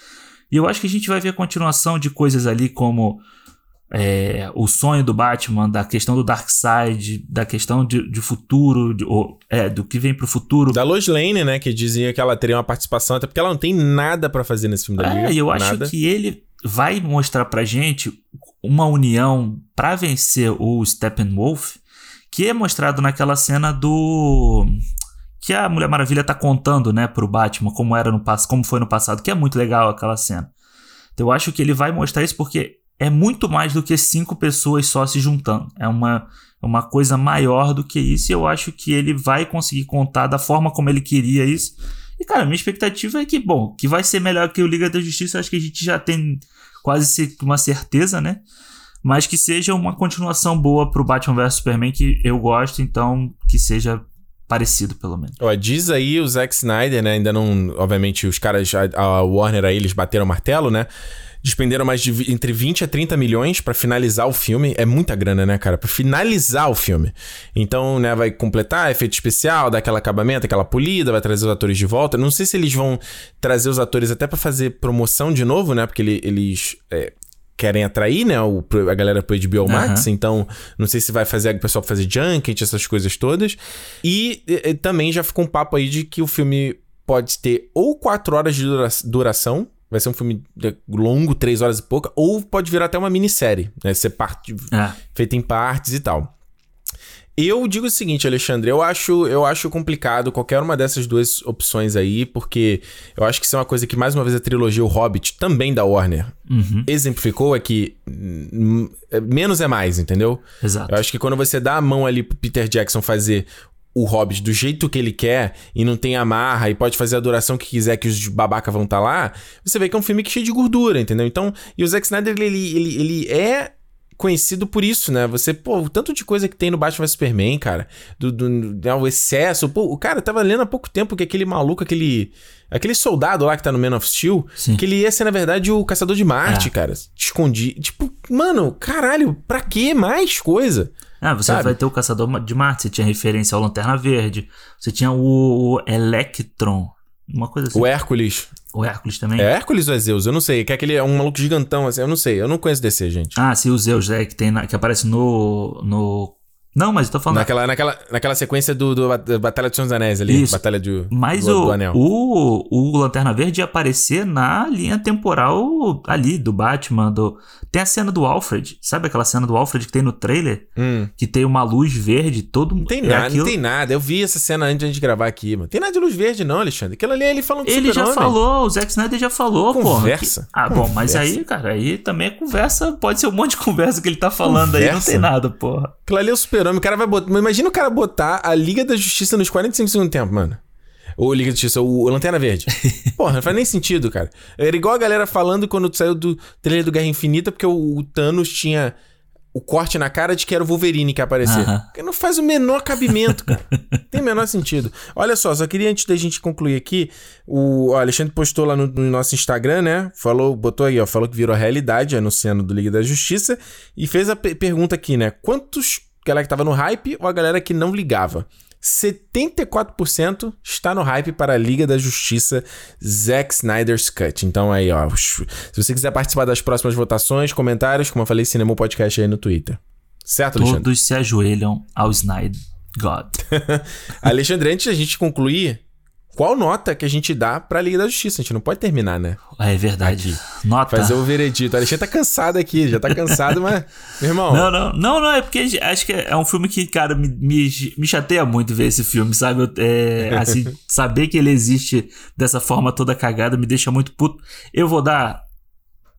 E eu acho que a gente vai ver a continuação de coisas ali como é, o sonho do Batman, da questão do Darkseid, da questão de, de futuro, de, ou, é, do que vem pro futuro. Da Lois Lane, né? Que dizia que ela teria uma participação, até porque ela não tem nada para fazer nesse filme da Liga. É, e eu nada. acho que ele vai mostrar pra gente uma união para vencer o Steppenwolf, que é mostrado naquela cena do que a Mulher Maravilha tá contando, né, pro Batman como era no passado, como foi no passado, que é muito legal aquela cena. Então eu acho que ele vai mostrar isso porque é muito mais do que cinco pessoas só se juntando. É uma, uma coisa maior do que isso e eu acho que ele vai conseguir contar da forma como ele queria isso. E cara, minha expectativa é que, bom, que vai ser melhor que o Liga da Justiça, acho que a gente já tem quase uma certeza, né? Mas que seja uma continuação boa pro Batman vs Superman, que eu gosto, então que seja parecido, pelo menos. Ó, diz aí o Zack Snyder, né? Ainda não. Obviamente, os caras, a Warner aí, eles bateram o martelo, né? Despenderam mais de entre 20 a 30 milhões para finalizar o filme. É muita grana, né, cara? Para finalizar o filme. Então, né, vai completar efeito especial, dar aquele acabamento, aquela polida, vai trazer os atores de volta. Não sei se eles vão trazer os atores até para fazer promoção de novo, né? Porque eles é, querem atrair, né, o, a galera pro HBO Max, uhum. então não sei se vai fazer o pessoal fazer junket, essas coisas todas. E, e, também já ficou um papo aí de que o filme pode ter ou 4 horas de dura duração, vai ser um filme longo, três horas e pouca, ou pode virar até uma minissérie, né? Ser parte, é. feita em partes e tal. Eu digo o seguinte, Alexandre, eu acho, eu acho complicado qualquer uma dessas duas opções aí, porque eu acho que isso é uma coisa que, mais uma vez, a trilogia O Hobbit, também da Warner, uhum. exemplificou, é que hum, é, menos é mais, entendeu? Exato. Eu acho que quando você dá a mão ali pro Peter Jackson fazer o Hobbit do jeito que ele quer e não tem amarra e pode fazer a duração que quiser que os babaca vão estar tá lá, você vê que é um filme que é cheio de gordura, entendeu? Então, e o Zack Snyder, ele, ele, ele é conhecido por isso, né? Você, pô, o tanto de coisa que tem no Batman vs Superman, cara, do, do, do, o excesso. Pô, o cara tava lendo há pouco tempo que aquele maluco, aquele. Aquele soldado lá que tá no Man of Steel, Sim. que ele ia ser, na verdade, o caçador de Marte, é. cara. Escondi. Tipo, mano, caralho, pra que mais coisa? Ah, você sabe? vai ter o Caçador de Marte, você tinha referência ao Lanterna Verde, você tinha o Electron, uma coisa assim. O Hércules. O Hércules também? É Hércules ou é Zeus? Eu não sei. Que é aquele é um maluco gigantão, assim. Eu não sei. Eu não conheço DC, gente. Ah, sim, o Zeus, é, que, tem na, que aparece no, no não, mas eu tô falando. Naquela, naquela, naquela sequência do, do da Batalha dos Senhor dos Anéis ali. Isso. Batalha de, mas do, o, do Anel. O, o Lanterna Verde ia aparecer na linha temporal ali do Batman. Do... Tem a cena do Alfred. Sabe aquela cena do Alfred que tem no trailer? Hum. Que tem uma luz verde, todo Não tem é nada, aquilo... não tem nada. Eu vi essa cena antes de a gente gravar aqui, mano. Tem nada de luz verde, não, Alexandre. Aquilo ali é ele falando Ele já falou, o Zack Snyder já falou, pô. Conversa. Que... Ah, conversa. bom, mas aí, cara, aí também é conversa. Pode ser um monte de conversa que ele tá falando conversa. aí, não tem nada, porra. Aquilo ali é o super-homem. O cara vai botar Imagina o cara botar a Liga da Justiça nos 45 segundos tempo, mano. Ou Liga da Justiça, o Lanterna Verde. Porra, não faz nem sentido, cara. Era igual a galera falando quando saiu do trailer do Guerra Infinita, porque o, Thanos tinha o corte na cara de que era o Wolverine que ia aparecer. Porque não faz o menor cabimento, cara. Tem o menor sentido. Olha só, só queria antes da gente concluir aqui, o, o Alexandre postou lá no, no, nosso Instagram, né? Falou, botou aí, ó, falou que virou realidade anunciando do Liga da Justiça e fez a pergunta aqui, né? Quantos galera que tava no hype ou a galera que não ligava. 74% está no hype para a Liga da Justiça Zack Snyder's Cut. Então aí, ó, se você quiser participar das próximas votações, comentários, como eu falei, Cinema Podcast aí no Twitter. Certo, Alexandre? Todos se ajoelham ao Snyder God. Alexandre, antes da gente concluir, qual nota que a gente dá pra Liga da Justiça? A gente não pode terminar, né? É verdade. Aqui. Nota. Fazer o veredito. O Alexandre tá cansado aqui, já tá cansado, mas. Meu irmão. Não, não, não, não, é porque acho que é um filme que, cara, me, me, me chateia muito ver esse filme, sabe? Eu, é, assim, saber que ele existe dessa forma toda cagada me deixa muito puto. Eu vou dar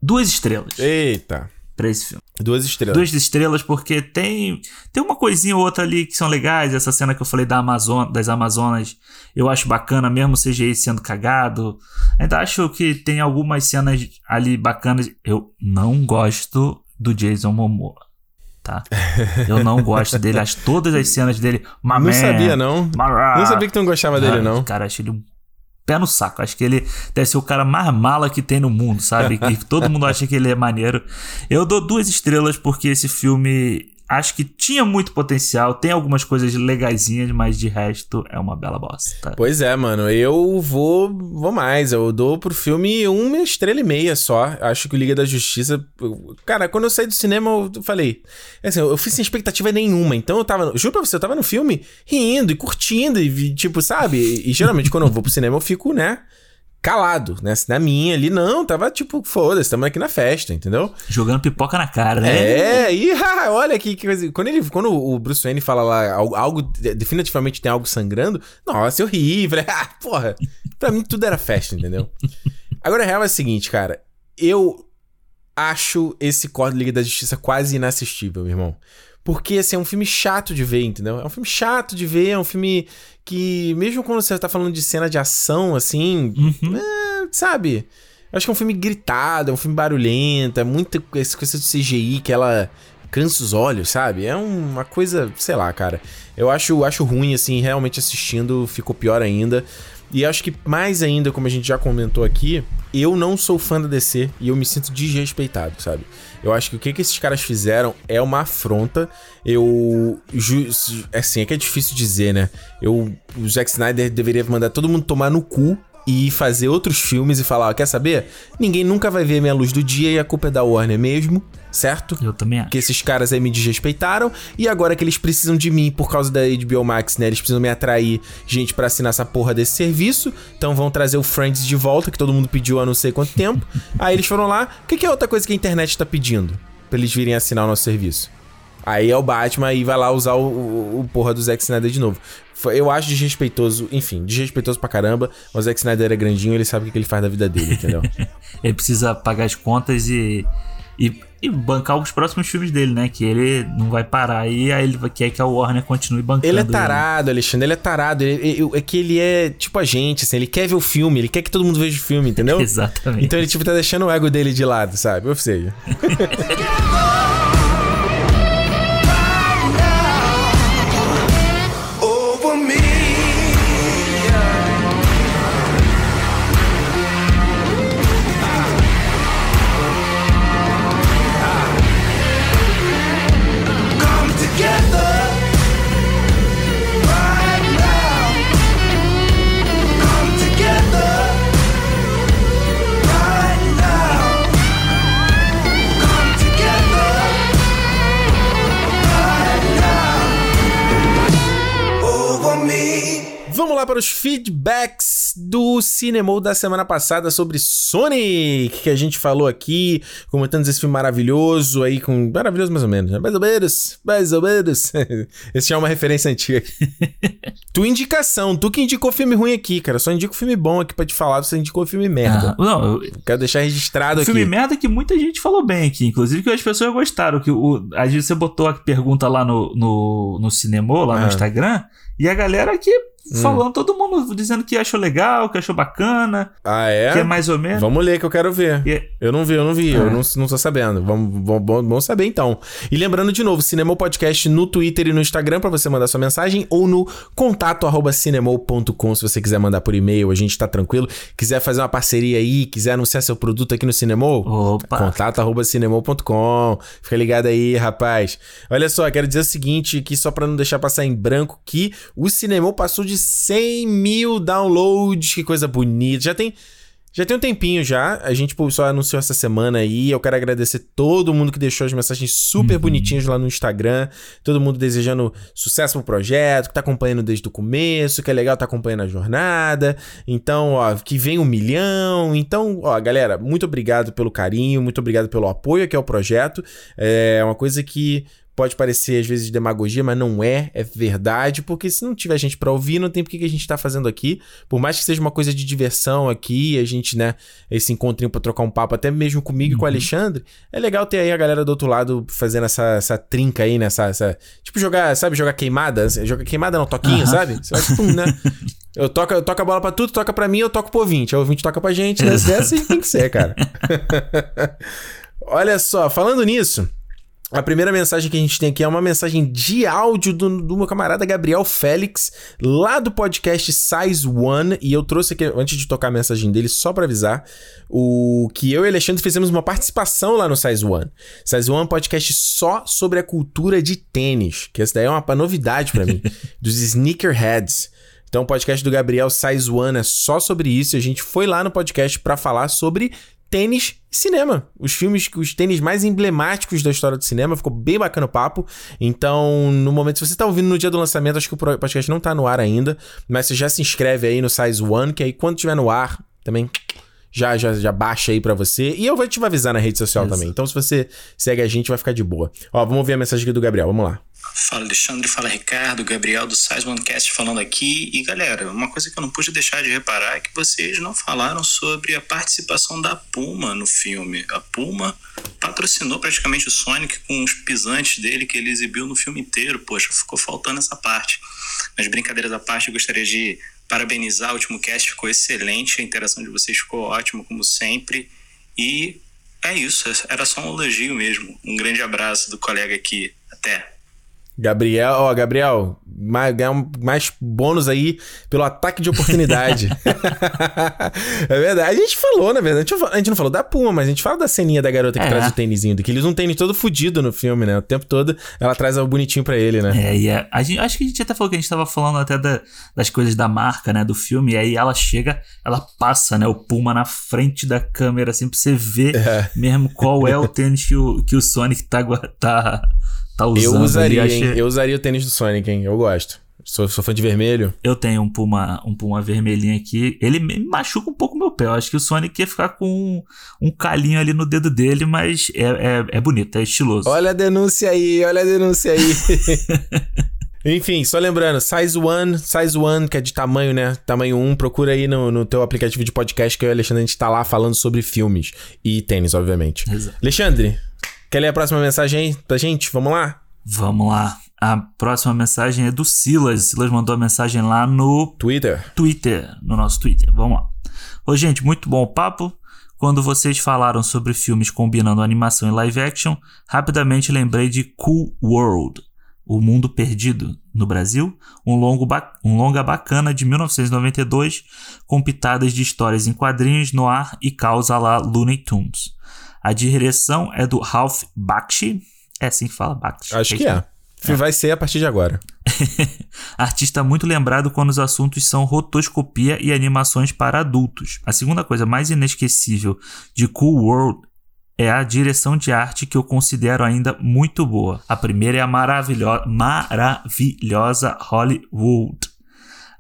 duas estrelas. Eita pra esse filme. Duas estrelas. Duas estrelas, porque tem tem uma coisinha ou outra ali que são legais. Essa cena que eu falei da Amazon, das Amazonas, eu acho bacana, mesmo CGI sendo cagado. Ainda acho que tem algumas cenas ali bacanas. Eu não gosto do Jason Momoa. Tá? Eu não gosto dele, acho todas as cenas dele. não man, sabia, não. Não sabia que tu não gostava dele, não. Cara, achei ele um pé no saco. Acho que ele deve ser o cara mais mala que tem no mundo, sabe? Que todo mundo acha que ele é maneiro. Eu dou duas estrelas porque esse filme acho que tinha muito potencial, tem algumas coisas legaisinhas, mas de resto é uma bela bosta. Pois é, mano. Eu vou, vou mais. Eu dou pro filme uma estrela e meia só. Acho que o Liga da Justiça. Cara, quando eu saí do cinema, eu falei. Assim, eu fiz sem expectativa nenhuma. Então eu tava. Juro pra você, eu tava no filme rindo e curtindo. E tipo, sabe? E geralmente quando eu vou pro cinema eu fico, né? Calado, né? Na minha ali, não, tava tipo, foda-se, estamos aqui na festa, entendeu? Jogando pipoca na cara, né? É, e olha que, que coisa. Quando, ele, quando o Bruce Wayne fala lá, algo, algo, definitivamente tem algo sangrando, nossa, eu ri, falei, ah, porra, pra mim tudo era festa, entendeu? Agora a real é o seguinte, cara, eu acho esse Código Liga da Justiça quase inassistível, meu irmão. Porque, assim, é um filme chato de ver, entendeu? É um filme chato de ver, é um filme que, mesmo quando você tá falando de cena de ação, assim, uhum. é, sabe? Eu acho que é um filme gritado, é um filme barulhento, é muita essa coisa do CGI que ela cansa os olhos, sabe? É uma coisa, sei lá, cara. Eu acho, acho ruim, assim, realmente assistindo ficou pior ainda. E acho que mais ainda, como a gente já comentou aqui, eu não sou fã da DC e eu me sinto desrespeitado, sabe? Eu acho que o que, que esses caras fizeram é uma afronta. Eu. Assim, é que é difícil dizer, né? Eu. O Zack Snyder deveria mandar todo mundo tomar no cu e fazer outros filmes e falar: quer saber? Ninguém nunca vai ver minha luz do dia e a culpa é da Warner mesmo certo? Eu também acho. Que esses caras aí me desrespeitaram e agora que eles precisam de mim por causa da HBO Max, né? Eles precisam me atrair gente para assinar essa porra desse serviço. Então vão trazer o Friends de volta, que todo mundo pediu há não sei quanto tempo. aí eles foram lá. O que, que é outra coisa que a internet tá pedindo? Pra eles virem assinar o nosso serviço. Aí é o Batman e vai lá usar o, o, o porra do Zack Snyder de novo. Eu acho desrespeitoso, enfim, desrespeitoso pra caramba. O Zack Snyder é grandinho, ele sabe o que ele faz da vida dele, entendeu? ele precisa pagar as contas e e, e, bancar os próximos filmes dele, né? Que ele não vai parar e aí ele quer que a Warner continue bancando. Ele é tarado, ele. Alexandre, ele é tarado. Ele, é que ele é tipo a gente, assim, ele quer ver o filme, ele quer que todo mundo veja o filme, entendeu? Exatamente. Então ele, tipo, tá deixando o ego dele de lado, sabe? Ou seja. Vamos lá para os feedbacks do cinema da semana passada sobre Sonic, que a gente falou aqui, comentando esse filme maravilhoso aí, com. Maravilhoso mais ou menos, né? Mais ou menos, mais ou menos. Esse já é uma referência antiga. tu indicação, tu que indicou filme ruim aqui, cara. Só indico filme bom aqui pra te falar, você indicou filme merda. Ah, não, eu... Quero deixar registrado filme aqui. Filme merda que muita gente falou bem aqui, inclusive que as pessoas gostaram. Que o, a gente, você botou a pergunta lá no, no, no cinema, lá ah. no Instagram, e a galera aqui Hum. Falando, todo mundo dizendo que achou legal, que achou bacana. Ah, é? Que é mais ou menos. Vamos ler que eu quero ver. E... Eu não vi, eu não vi, eu não, não tô sabendo. Vamos, vamos, vamos saber então. E lembrando de novo, Cinemol Podcast no Twitter e no Instagram para você mandar sua mensagem ou no contato arroba se você quiser mandar por e-mail, a gente tá tranquilo. Quiser fazer uma parceria aí, quiser anunciar seu produto aqui no Cinemol, Opa. contato arroba. Fica ligado aí, rapaz. Olha só, quero dizer o seguinte, que só para não deixar passar em branco, que o Cinemol passou de 100 mil downloads, que coisa bonita. Já tem. Já tem um tempinho já, a gente só anunciou essa semana aí. Eu quero agradecer todo mundo que deixou as mensagens super uhum. bonitinhas lá no Instagram. Todo mundo desejando sucesso pro projeto, que tá acompanhando desde o começo, que é legal tá acompanhando a jornada. Então, ó, que vem um milhão. Então, ó, galera, muito obrigado pelo carinho, muito obrigado pelo apoio aqui ao projeto. É uma coisa que Pode parecer às vezes demagogia, mas não é, é verdade, porque se não tiver gente para ouvir, não tem por que a gente tá fazendo aqui. Por mais que seja uma coisa de diversão aqui, a gente, né, esse encontrinho para trocar um papo, até mesmo comigo uhum. e com o uhum. Alexandre, é legal ter aí a galera do outro lado fazendo essa, essa trinca aí, nessa. Né, essa, tipo, jogar, sabe, jogar queimada? Joga queimada no toquinho, uhum. sabe? Você vai, tipo, né? Eu toco, eu toco a bola pra tudo, toca pra mim, eu toco pro ouvinte. O ouvinte toca pra gente, né? É assim tem que ser, cara. Olha só, falando nisso. A primeira mensagem que a gente tem aqui é uma mensagem de áudio do, do, meu camarada Gabriel Félix, lá do podcast Size One. E eu trouxe aqui, antes de tocar a mensagem dele, só para avisar, o que eu e Alexandre fizemos uma participação lá no Size One. Size One é um podcast só sobre a cultura de tênis, que essa daí é uma, novidade para mim, dos sneakerheads. Então, o podcast do Gabriel Size One é só sobre isso. A gente foi lá no podcast para falar sobre tênis e cinema. Os filmes, os tênis mais emblemáticos da história do cinema. Ficou bem bacana o papo. Então, no momento, se você tá ouvindo no dia do lançamento, acho que o podcast não tá no ar ainda. Mas você já se inscreve aí no Size One, que aí quando tiver no ar, também já, já, já baixa aí para você. E eu vou te avisar na rede social Isso. também. Então, se você segue a gente, vai ficar de boa. Ó, vamos ver a mensagem aqui do Gabriel. Vamos lá. Fala Alexandre, fala Ricardo, Gabriel do Size Cast falando aqui. E galera, uma coisa que eu não pude deixar de reparar é que vocês não falaram sobre a participação da Puma no filme. A Puma patrocinou praticamente o Sonic com os pisantes dele que ele exibiu no filme inteiro. Poxa, ficou faltando essa parte. Mas brincadeiras à parte, eu gostaria de parabenizar o último cast, ficou excelente, a interação de vocês ficou ótima, como sempre. E é isso, era só um elogio mesmo. Um grande abraço do colega aqui. Até! Gabriel, ó, Gabriel, mais, ganhar mais bônus aí pelo ataque de oportunidade. é verdade. A gente falou, na verdade. A gente não falou da Puma, mas a gente fala da ceninha da garota que é. traz o tênisinho. Que eles um tênis todo fudido no filme, né? O tempo todo ela traz algo bonitinho para ele, né? É, e é, a gente, acho que a gente até falou que a gente tava falando até da, das coisas da marca, né? Do filme. E aí ela chega, ela passa, né? O Puma na frente da câmera, assim, pra você ver é. mesmo qual é o tênis que o, que o Sonic tá, tá tá usando. Eu usaria, ali, achei... Eu usaria o tênis do Sonic, hein? Eu gosto. Sou, sou fã de vermelho. Eu tenho um Puma, um Puma vermelhinho aqui. Ele me machuca um pouco meu pé. Eu acho que o Sonic ia ficar com um, um calinho ali no dedo dele, mas é, é, é bonito, é estiloso. Olha a denúncia aí, olha a denúncia aí. Enfim, só lembrando, Size One, Size One, que é de tamanho, né? Tamanho 1, procura aí no, no teu aplicativo de podcast que eu e o Alexandre a gente tá lá falando sobre filmes e tênis, obviamente. Exato. Alexandre, Quer ler a próxima mensagem aí pra gente? Vamos lá? Vamos lá. A próxima mensagem é do Silas. Silas mandou a mensagem lá no Twitter. Twitter, no nosso Twitter. Vamos lá. Ô, gente, muito bom o papo. Quando vocês falaram sobre filmes combinando animação e live action, rapidamente lembrei de Cool World, O Mundo Perdido, no Brasil, um, longo um longa bacana de 1992, com pitadas de histórias em quadrinhos no ar e causa lá Looney Tunes. A direção é do Ralph Bakshi. É assim que fala, Bakshi. Acho é que é. é. Vai ser a partir de agora. Artista muito lembrado quando os assuntos são rotoscopia e animações para adultos. A segunda coisa mais inesquecível de Cool World é a direção de arte que eu considero ainda muito boa. A primeira é a maravilho maravilhosa Hollywood.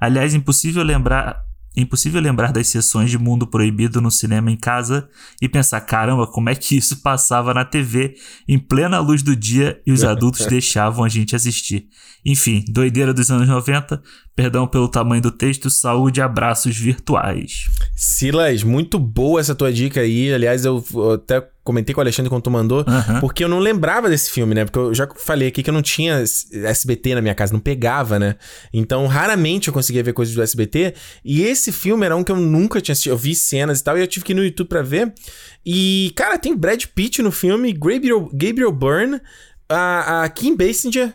Aliás, impossível lembrar Impossível lembrar das sessões de Mundo Proibido no cinema em casa e pensar, caramba, como é que isso passava na TV em plena luz do dia e os adultos deixavam a gente assistir. Enfim, doideira dos anos 90, perdão pelo tamanho do texto, saúde e abraços virtuais. Silas, muito boa essa tua dica aí. Aliás, eu até comentei com o Alexandre quando tu mandou, uhum. porque eu não lembrava desse filme, né? Porque eu já falei aqui que eu não tinha SBT na minha casa, não pegava, né? Então, raramente eu conseguia ver coisas do SBT. E esse filme era um que eu nunca tinha assistido. Eu vi cenas e tal, e eu tive que ir no YouTube pra ver. E, cara, tem Brad Pitt no filme, Gabriel, Gabriel Byrne, a, a Kim Basinger.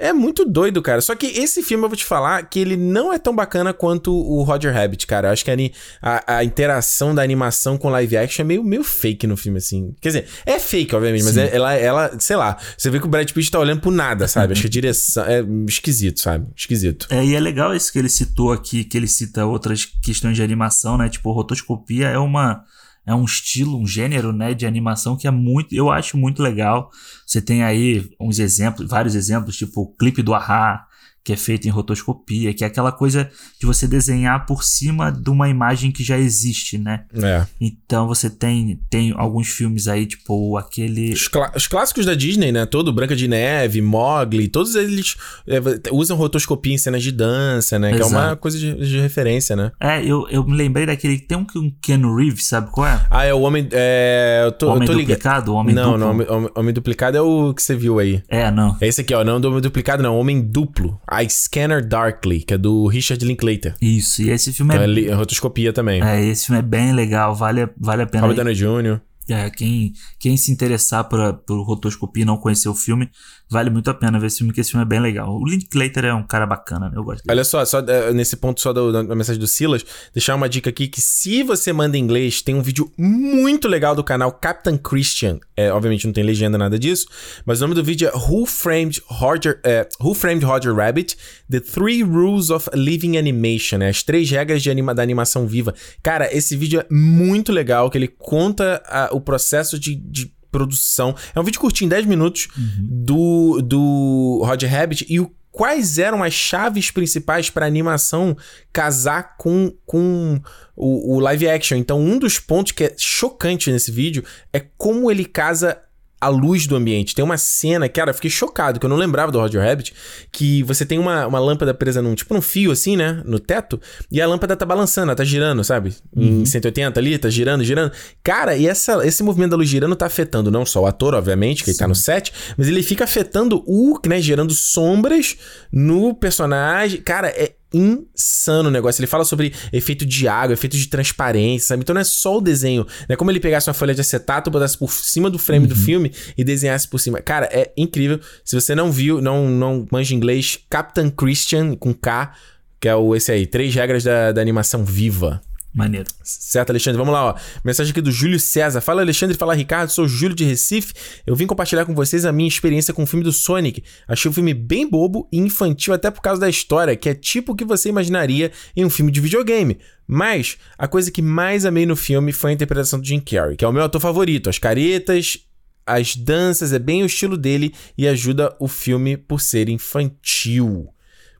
É muito doido, cara. Só que esse filme eu vou te falar que ele não é tão bacana quanto o Roger Rabbit, cara. Eu acho que a, a, a, interação da animação com live action é meio, meio fake no filme, assim. Quer dizer, é fake, obviamente, Sim. mas é, ela, ela, sei lá, você vê que o Brad Pitt tá olhando pro nada, sabe? acho que a direção é esquisito, sabe? Esquisito. É, e é legal isso que ele citou aqui, que ele cita outras questões de animação, né? Tipo, rotoscopia é uma é um estilo, um gênero, né, de animação que é muito, eu acho muito legal. Você tem aí uns exemplos, vários exemplos, tipo o clipe do Ahá, que é feito em rotoscopia, que é aquela coisa de você desenhar por cima de uma imagem que já existe, né? É. Então você tem, tem alguns filmes aí, tipo aquele. Os, clá os clássicos da Disney, né? Todo Branca de Neve, Mogli, todos eles é, usam rotoscopia em cenas de dança, né? Exato. Que é uma coisa de, de, referência, né? É, eu, eu me lembrei daquele. Tem um, um Ken Reeves, sabe qual é? Ah, é o Homem. É, eu tô, homem eu tô Duplicado? Homem não, Duplo? Não, homem, homem, homem Duplicado é o que você viu aí. É, não. É esse aqui, ó. Não do Homem Duplicado, não. Homem Duplo. I Scanner Darkly, que é do Richard Linklater. Isso, e esse filme então é... é rotoscopia também. É, esse filme é bem legal, vale, vale a pena. Robert Downey Jr. É, quem, quem se interessar por, por rotoscopia e não conhecer o filme, vale muito a pena ver esse filme, que esse filme é bem legal. O Linklater é um cara bacana? Eu gosto dele. Olha só, só é, nesse ponto só da mensagem do Silas, deixar uma dica aqui que se você manda em inglês, tem um vídeo muito legal do canal Captain Christian. É, obviamente não tem legenda, nada disso, mas o nome do vídeo é Who Framed Roger, é, Who Framed Roger Rabbit? The Three Rules of Living Animation, né? As três regras de anima, da animação viva. Cara, esse vídeo é muito legal, que ele conta a, o o processo de, de produção. É um vídeo curtinho, 10 minutos, uhum. do, do Roger Rabbit e o quais eram as chaves principais para animação casar com, com o, o, live action. Então, um dos pontos que é chocante nesse vídeo é como ele casa a luz do ambiente. Tem uma cena, cara, eu fiquei chocado, que eu não lembrava do Roger Rabbit, que você tem uma, uma lâmpada presa num, tipo num fio assim, né, no teto, e a lâmpada tá balançando, ela tá girando, sabe? Uhum. Em 180 ali, tá girando, girando. Cara, e essa, esse movimento da luz girando tá afetando não só o ator, obviamente, que Sim. ele tá no set, mas ele fica afetando o, né, gerando sombras no personagem. Cara, é insano o negócio. Ele fala sobre efeito de água, efeito de transparência, sabe? Então não é só o desenho. Não é como ele pegasse uma folha de acetato, botasse por cima do frame uhum. do filme e desenhasse por cima. Cara, é incrível. Se você não viu, não, não manja inglês, Captain Christian com K, que é o esse aí, três regras da, da animação viva. Maneiro. Certo, Alexandre? Vamos lá, ó. Mensagem aqui do Júlio César. Fala, Alexandre. Fala, Ricardo. Sou Júlio de Recife. Eu vim compartilhar com vocês a minha experiência com o filme do Sonic. Achei o filme bem bobo e infantil, até por causa da história, que é tipo o que você imaginaria em um filme de videogame. Mas a coisa que mais amei no filme foi a interpretação do Jim Carrey, que é o meu ator favorito. As caretas, as danças, é bem o estilo dele e ajuda o filme por ser infantil.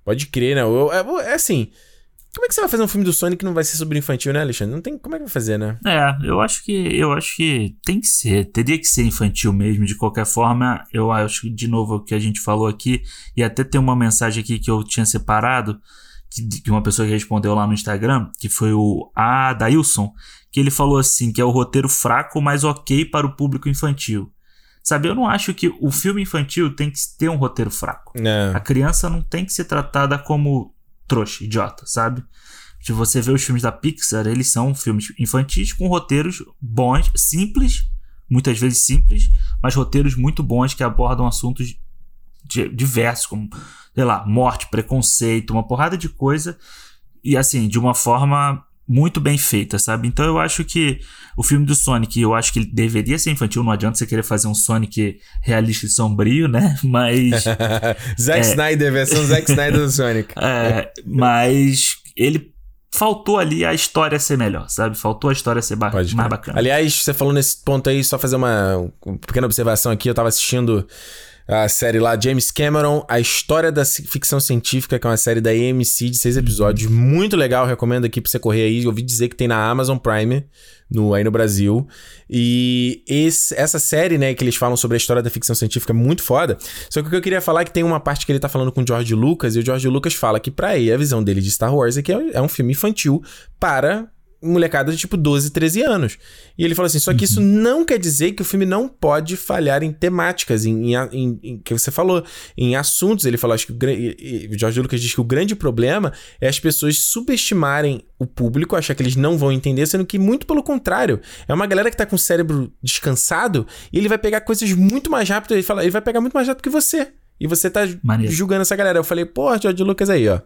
Pode crer, né? Eu, é, é assim. Como é que você vai fazer um filme do Sonic que não vai ser sobre infantil, né, Alexandre? Não tem como é que vai fazer, né? É, eu acho que eu acho que tem que ser, teria que ser infantil mesmo, de qualquer forma. Eu acho que de novo o que a gente falou aqui e até tem uma mensagem aqui que eu tinha separado que, que uma pessoa que respondeu lá no Instagram, que foi o Adailson, que ele falou assim que é o roteiro fraco, mas ok para o público infantil. Sabe, eu não acho que o filme infantil tem que ter um roteiro fraco. É. A criança não tem que ser tratada como trouxa, idiota, sabe? Se você vê os filmes da Pixar, eles são filmes infantis com roteiros bons, simples, muitas vezes simples, mas roteiros muito bons que abordam assuntos diversos, como, sei lá, morte, preconceito, uma porrada de coisa, e assim, de uma forma muito bem feita, sabe? Então eu acho que o filme do Sonic, eu acho que ele deveria ser infantil, não adianta você querer fazer um Sonic realista e sombrio, né? Mas. Zack é, Snyder, versão Zack Snyder do Sonic. É, mas ele faltou ali a história ser melhor, sabe? Faltou a história ser ba mais bacana. Aliás, você falou nesse ponto aí, só fazer uma, uma pequena observação aqui, eu tava assistindo A série lá, James Cameron, A História da Ficção Científica, que é uma série da AMC de seis episódios. Muito legal, recomendo aqui pra você correr aí. Eu ouvi dizer que tem na Amazon Prime, no, aí no Brasil. E esse, essa série, né, que eles falam sobre a história da ficção científica é muito foda. Só que o que eu queria falar é que tem uma parte que ele tá falando com o George Lucas, e o George Lucas fala que pra ele, a visão dele de Star Wars é que é um filme infantil para molecada de tipo 12, 13 anos. E ele falou assim: só que isso não quer dizer que o filme não pode falhar em temáticas, em, em, em, em que você falou, em assuntos. Ele falou, acho que o, o George Lucas diz que o grande problema é as pessoas subestimarem o público, achar que eles não vão entender, sendo que muito pelo contrário. É uma galera que tá com o cérebro descansado e ele vai pegar coisas muito mais rápido. Ele fala, ele vai pegar muito mais rápido que você. E você tá Maneiro. julgando essa galera. Eu falei, pô, George Lucas aí, ó.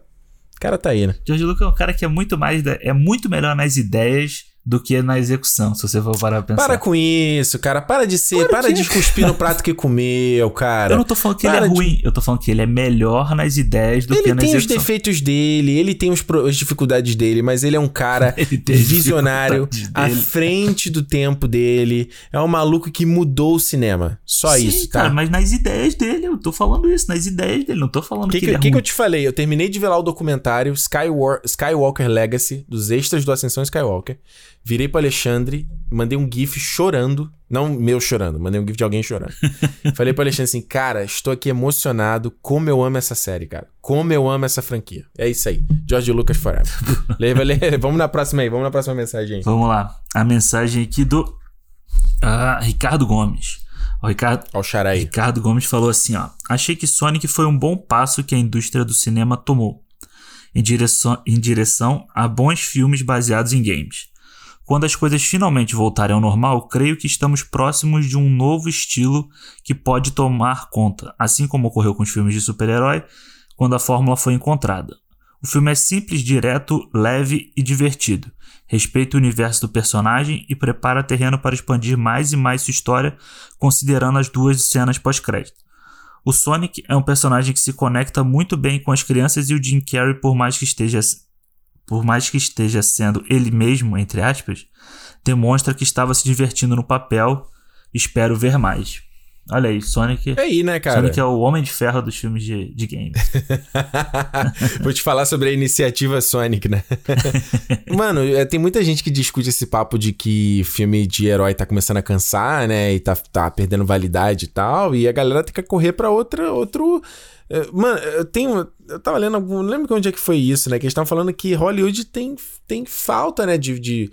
O cara tá aí, né? George Lucas é um cara que é muito mais. É muito melhor nas ideias do que na execução, se você for parar pra pensar. Para com isso, cara. Para de ser. Para, de cuspir no prato que comeu, cara. Eu não tô falando que para ele é ruim. Eu tô falando que ele é melhor nas ideias do ele que na execução. Ele tem os defeitos dele, ele tem os, as dificuldades dele, mas ele é um cara visionário, à frente do tempo dele. É um maluco que mudou o cinema. Só Sim, isso, tá? Cara, mas nas ideias dele, eu tô falando isso, nas ideias dele. Não tô falando que, que, que ele é que, ruim. que eu te falei? Eu terminei de ver lá o documentário Skywalker Legacy, dos extras do Ascensão Skywalker. Virei pro Alexandre, mandei um GIF chorando. Não meu chorando, mandei um GIF de alguém chorando. Falei pro Alexandre assim, cara, estou aqui emocionado. Como eu amo essa série, cara. Como eu amo essa franquia. É isso aí. George Lucas Forever. Leva, leva. Vamos na próxima aí, vamos na próxima mensagem aí. Vamos lá. A mensagem aqui do uh, Ricardo Gomes. O Ricardo, Ó, o. Ricardo Gomes falou assim, ó. Achei que Sonic foi um bom passo que a indústria do cinema tomou. Em direção, em direção a bons filmes baseados em games. Quando as coisas finalmente voltarem ao normal, creio que estamos próximos de um novo estilo que pode tomar conta, assim como ocorreu com os filmes de super-herói quando a fórmula foi encontrada. O filme é simples, direto, leve e divertido. Respeita o universo do personagem e prepara terreno para expandir mais e mais sua história, considerando as duas cenas pós-crédito. O Sonic é um personagem que se conecta muito bem com as crianças e o Jim Carrey, por mais que esteja por mais que esteja sendo ele mesmo, entre aspas, demonstra que estava se divertindo no papel. Espero ver mais. Olha aí, Sonic. É aí, né, cara? Sonic é o homem de ferro dos filmes de, de games. Vou te falar sobre a iniciativa Sonic, né? Mano, é, tem muita gente que discute esse papo de que filme de herói tá começando a cansar, né? E tá, tá perdendo validade e tal. E a galera tem que correr pra outra, outro mano, eu tenho. Eu tava lendo algum. Não lembro onde é que foi isso, né? Que eles estavam falando que Hollywood tem, tem falta, né? De, de.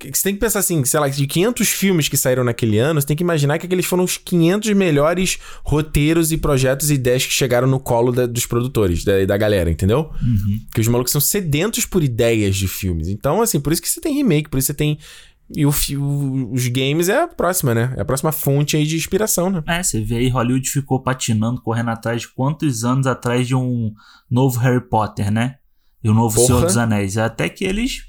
Você tem que pensar assim, sei lá, de 500 filmes que saíram naquele ano, você tem que imaginar que aqueles foram os 500 melhores roteiros e projetos e ideias que chegaram no colo da, dos produtores, da, da galera, entendeu? Uhum. Que os malucos são sedentos por ideias de filmes. Então, assim, por isso que você tem remake, por isso você tem e o, o, os games é a próxima, né? É a próxima fonte aí de inspiração, né? É, você vê aí, Hollywood ficou patinando, correndo atrás de quantos anos atrás de um novo Harry Potter, né? E o novo Porra. Senhor dos Anéis. Até que eles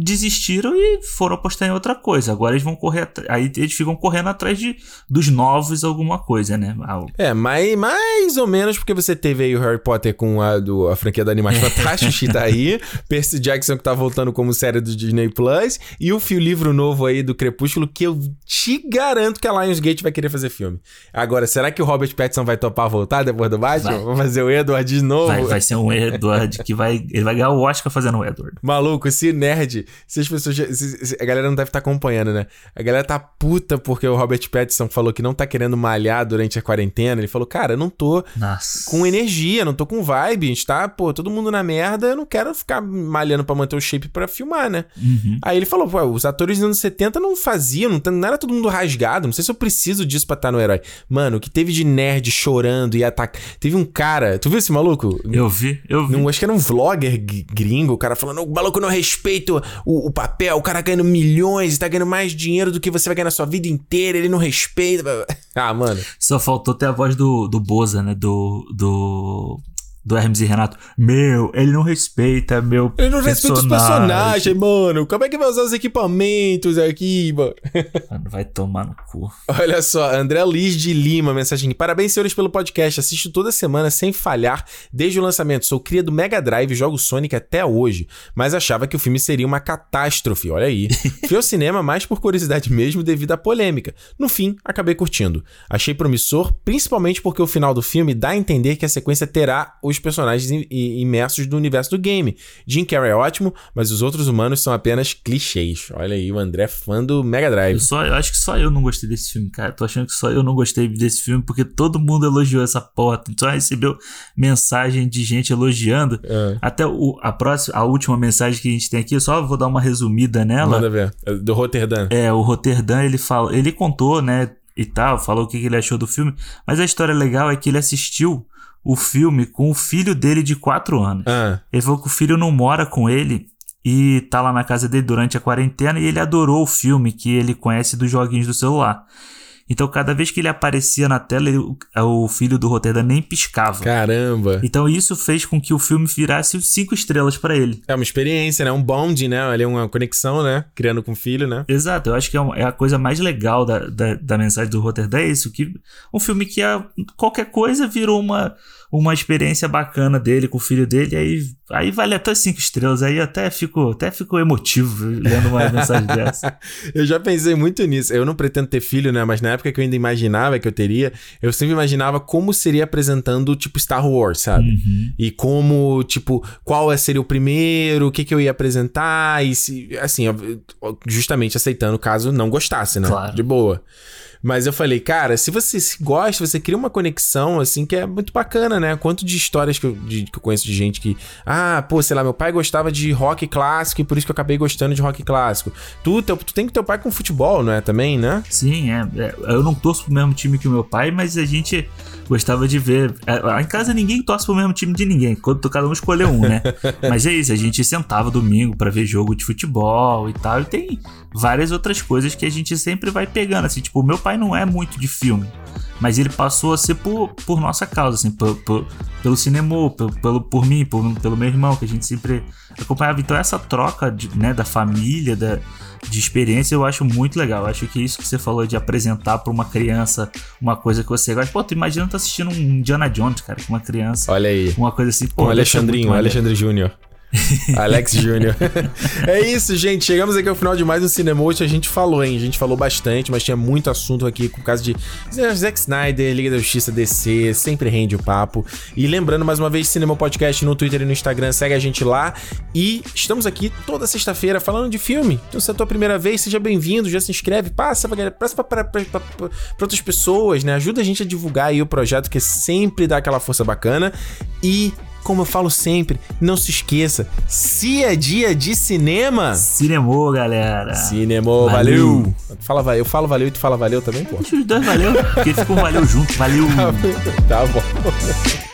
desistiram e foram apostar em outra coisa. Agora eles vão correr. Aí eles ficam correndo atrás de, dos novos alguma coisa, né? Algo. É, mais, mais ou menos porque você teve aí o Harry Potter com a, do, a franquia da Animais Fantásticos, que tá aí. Percy Jackson que tá voltando como série do Disney Plus. E o fio livro novo aí do Crepúsculo, que eu te garanto que a Lionsgate vai querer fazer filme. Agora, será que o Robert Pattinson vai topar voltar depois do Batman? Vai. Fazer o Edward de novo? Vai, vai ser um Edward que vai. Ele vai ganhar o Oscar fazendo o Edward. Maluco, esse nerd se as pessoas. Se, se, a galera não deve estar tá acompanhando, né? A galera tá puta porque o Robert Pattinson falou que não tá querendo malhar durante a quarentena. Ele falou, cara, eu não tô Nossa. com energia, não tô com vibe. A gente tá, pô, todo mundo na merda. Eu não quero ficar malhando pra manter o shape pra filmar, né? Uhum. Aí ele falou, pô, os atores dos anos 70 não faziam, não, não era todo mundo rasgado. Não sei se eu preciso disso pra estar tá no herói. Mano, o que teve de nerd chorando e atacando. Teve um cara. Tu viu esse maluco? Eu vi, eu vi. Num, acho que era um vlogger gringo, o cara falando, o maluco não respeita o, o papel, o cara ganhando milhões, tá ganhando mais dinheiro do que você vai ganhar na sua vida inteira, ele não respeita. Ah, mano. Só faltou ter a voz do, do Boza, né? Do. Do. Do Hermes e Renato. Meu, ele não respeita meu Ele não respeita os personagens, mano. Como é que vai usar os equipamentos aqui, mano? Mano, vai tomar no cu. Olha só, André Liz de Lima, mensagem. Parabéns, senhores, pelo podcast. Assisto toda semana sem falhar desde o lançamento. Sou cria do Mega Drive jogo Sonic até hoje, mas achava que o filme seria uma catástrofe. Olha aí. Fui ao cinema mais por curiosidade mesmo devido à polêmica. No fim, acabei curtindo. Achei promissor, principalmente porque o final do filme dá a entender que a sequência terá os personagens imersos do universo do game. Jim Carrey é ótimo, mas os outros humanos são apenas clichês. Olha aí, o André fã do Mega Drive. Eu, só, eu acho que só eu não gostei desse filme, cara. Tô achando que só eu não gostei desse filme porque todo mundo elogiou essa porta. Só recebeu mensagem de gente elogiando. É. Até o, a próxima, a última mensagem que a gente tem aqui, eu só vou dar uma resumida nela. Manda ver. É do Rotterdam. É, o Rotterdam, ele fala, ele contou, né, e tal, falou o que ele achou do filme, mas a história legal é que ele assistiu o filme com o filho dele de 4 anos. Ah. Ele falou que o filho não mora com ele e tá lá na casa dele durante a quarentena e ele adorou o filme que ele conhece dos joguinhos do celular. Então, cada vez que ele aparecia na tela, ele, o filho do Rotterdam nem piscava. Caramba! Então, isso fez com que o filme virasse cinco estrelas para ele. É uma experiência, né? Um bond, né? Ali é uma conexão, né? Criando com o filho, né? Exato. Eu acho que é, é a coisa mais legal da, da, da, mensagem do Rotterdam, é isso. Que um filme que é, qualquer coisa virou uma uma experiência bacana dele com o filho dele, aí, aí vale até cinco estrelas. Aí até fico, até fico emotivo lendo uma mensagem dessa. Eu já pensei muito nisso. Eu não pretendo ter filho, né? Mas na época que eu ainda imaginava que eu teria, eu sempre imaginava como seria apresentando, tipo, Star Wars, sabe? Uhum. E como, tipo, qual seria o primeiro, o que, que eu ia apresentar, e se, assim, justamente aceitando caso não gostasse, né? Claro. De boa. Mas eu falei, cara, se você gosta, você cria uma conexão, assim, que é muito bacana, né? Quanto de histórias que eu, de, que eu conheço de gente que, ah, pô, sei lá, meu pai gostava de rock clássico e por isso que eu acabei gostando de rock clássico. Tu, teu, tu tem que ter o pai com futebol, não é? Também, né? Sim, é, é. Eu não torço pro mesmo time que o meu pai, mas a gente gostava de ver. É, lá em casa ninguém torce pro mesmo time de ninguém, quando cada um escolheu um, né? Mas é isso, a gente sentava domingo para ver jogo de futebol e tal. E tem várias outras coisas que a gente sempre vai pegando. Assim, tipo, o meu pai não é muito de filme. Mas ele passou a ser por, por nossa causa, assim, por, por, pelo cinema, pelo, pelo, por mim, por, pelo meu irmão, que a gente sempre acompanhava. Então, essa troca de, né, da família, da, de experiência, eu acho muito legal. Eu acho que isso que você falou de apresentar para uma criança uma coisa que você gosta. Pô, tu imagina tu assistindo um Indiana Jones, cara, com uma criança. Olha aí. Uma coisa assim, pô. Um Alexandrinho, um Alexandre Júnior. Alex Júnior. é isso, gente. Chegamos aqui ao final de mais um Cinemote. A gente falou, hein? A gente falou bastante, mas tinha muito assunto aqui por causa de Zack Snyder, Liga da Justiça DC, sempre rende o papo. E lembrando mais uma vez, Cinema Podcast no Twitter e no Instagram, segue a gente lá. E estamos aqui toda sexta-feira falando de filme. Então, se é a tua primeira vez, seja bem-vindo, já se inscreve, passa passa pra, outras pessoas, né? Ajuda a gente a divulgar aí o projeto, que sempre dá aquela força bacana. E como eu falo sempre, não se esqueça, se é dia de cinema. Cinemou, galera. Cinemou, valeu. valeu. Fala, eu falo valeu e tu fala valeu também, pô. Os dois valeu, porque ficou valeu junto, valeu. tá bom.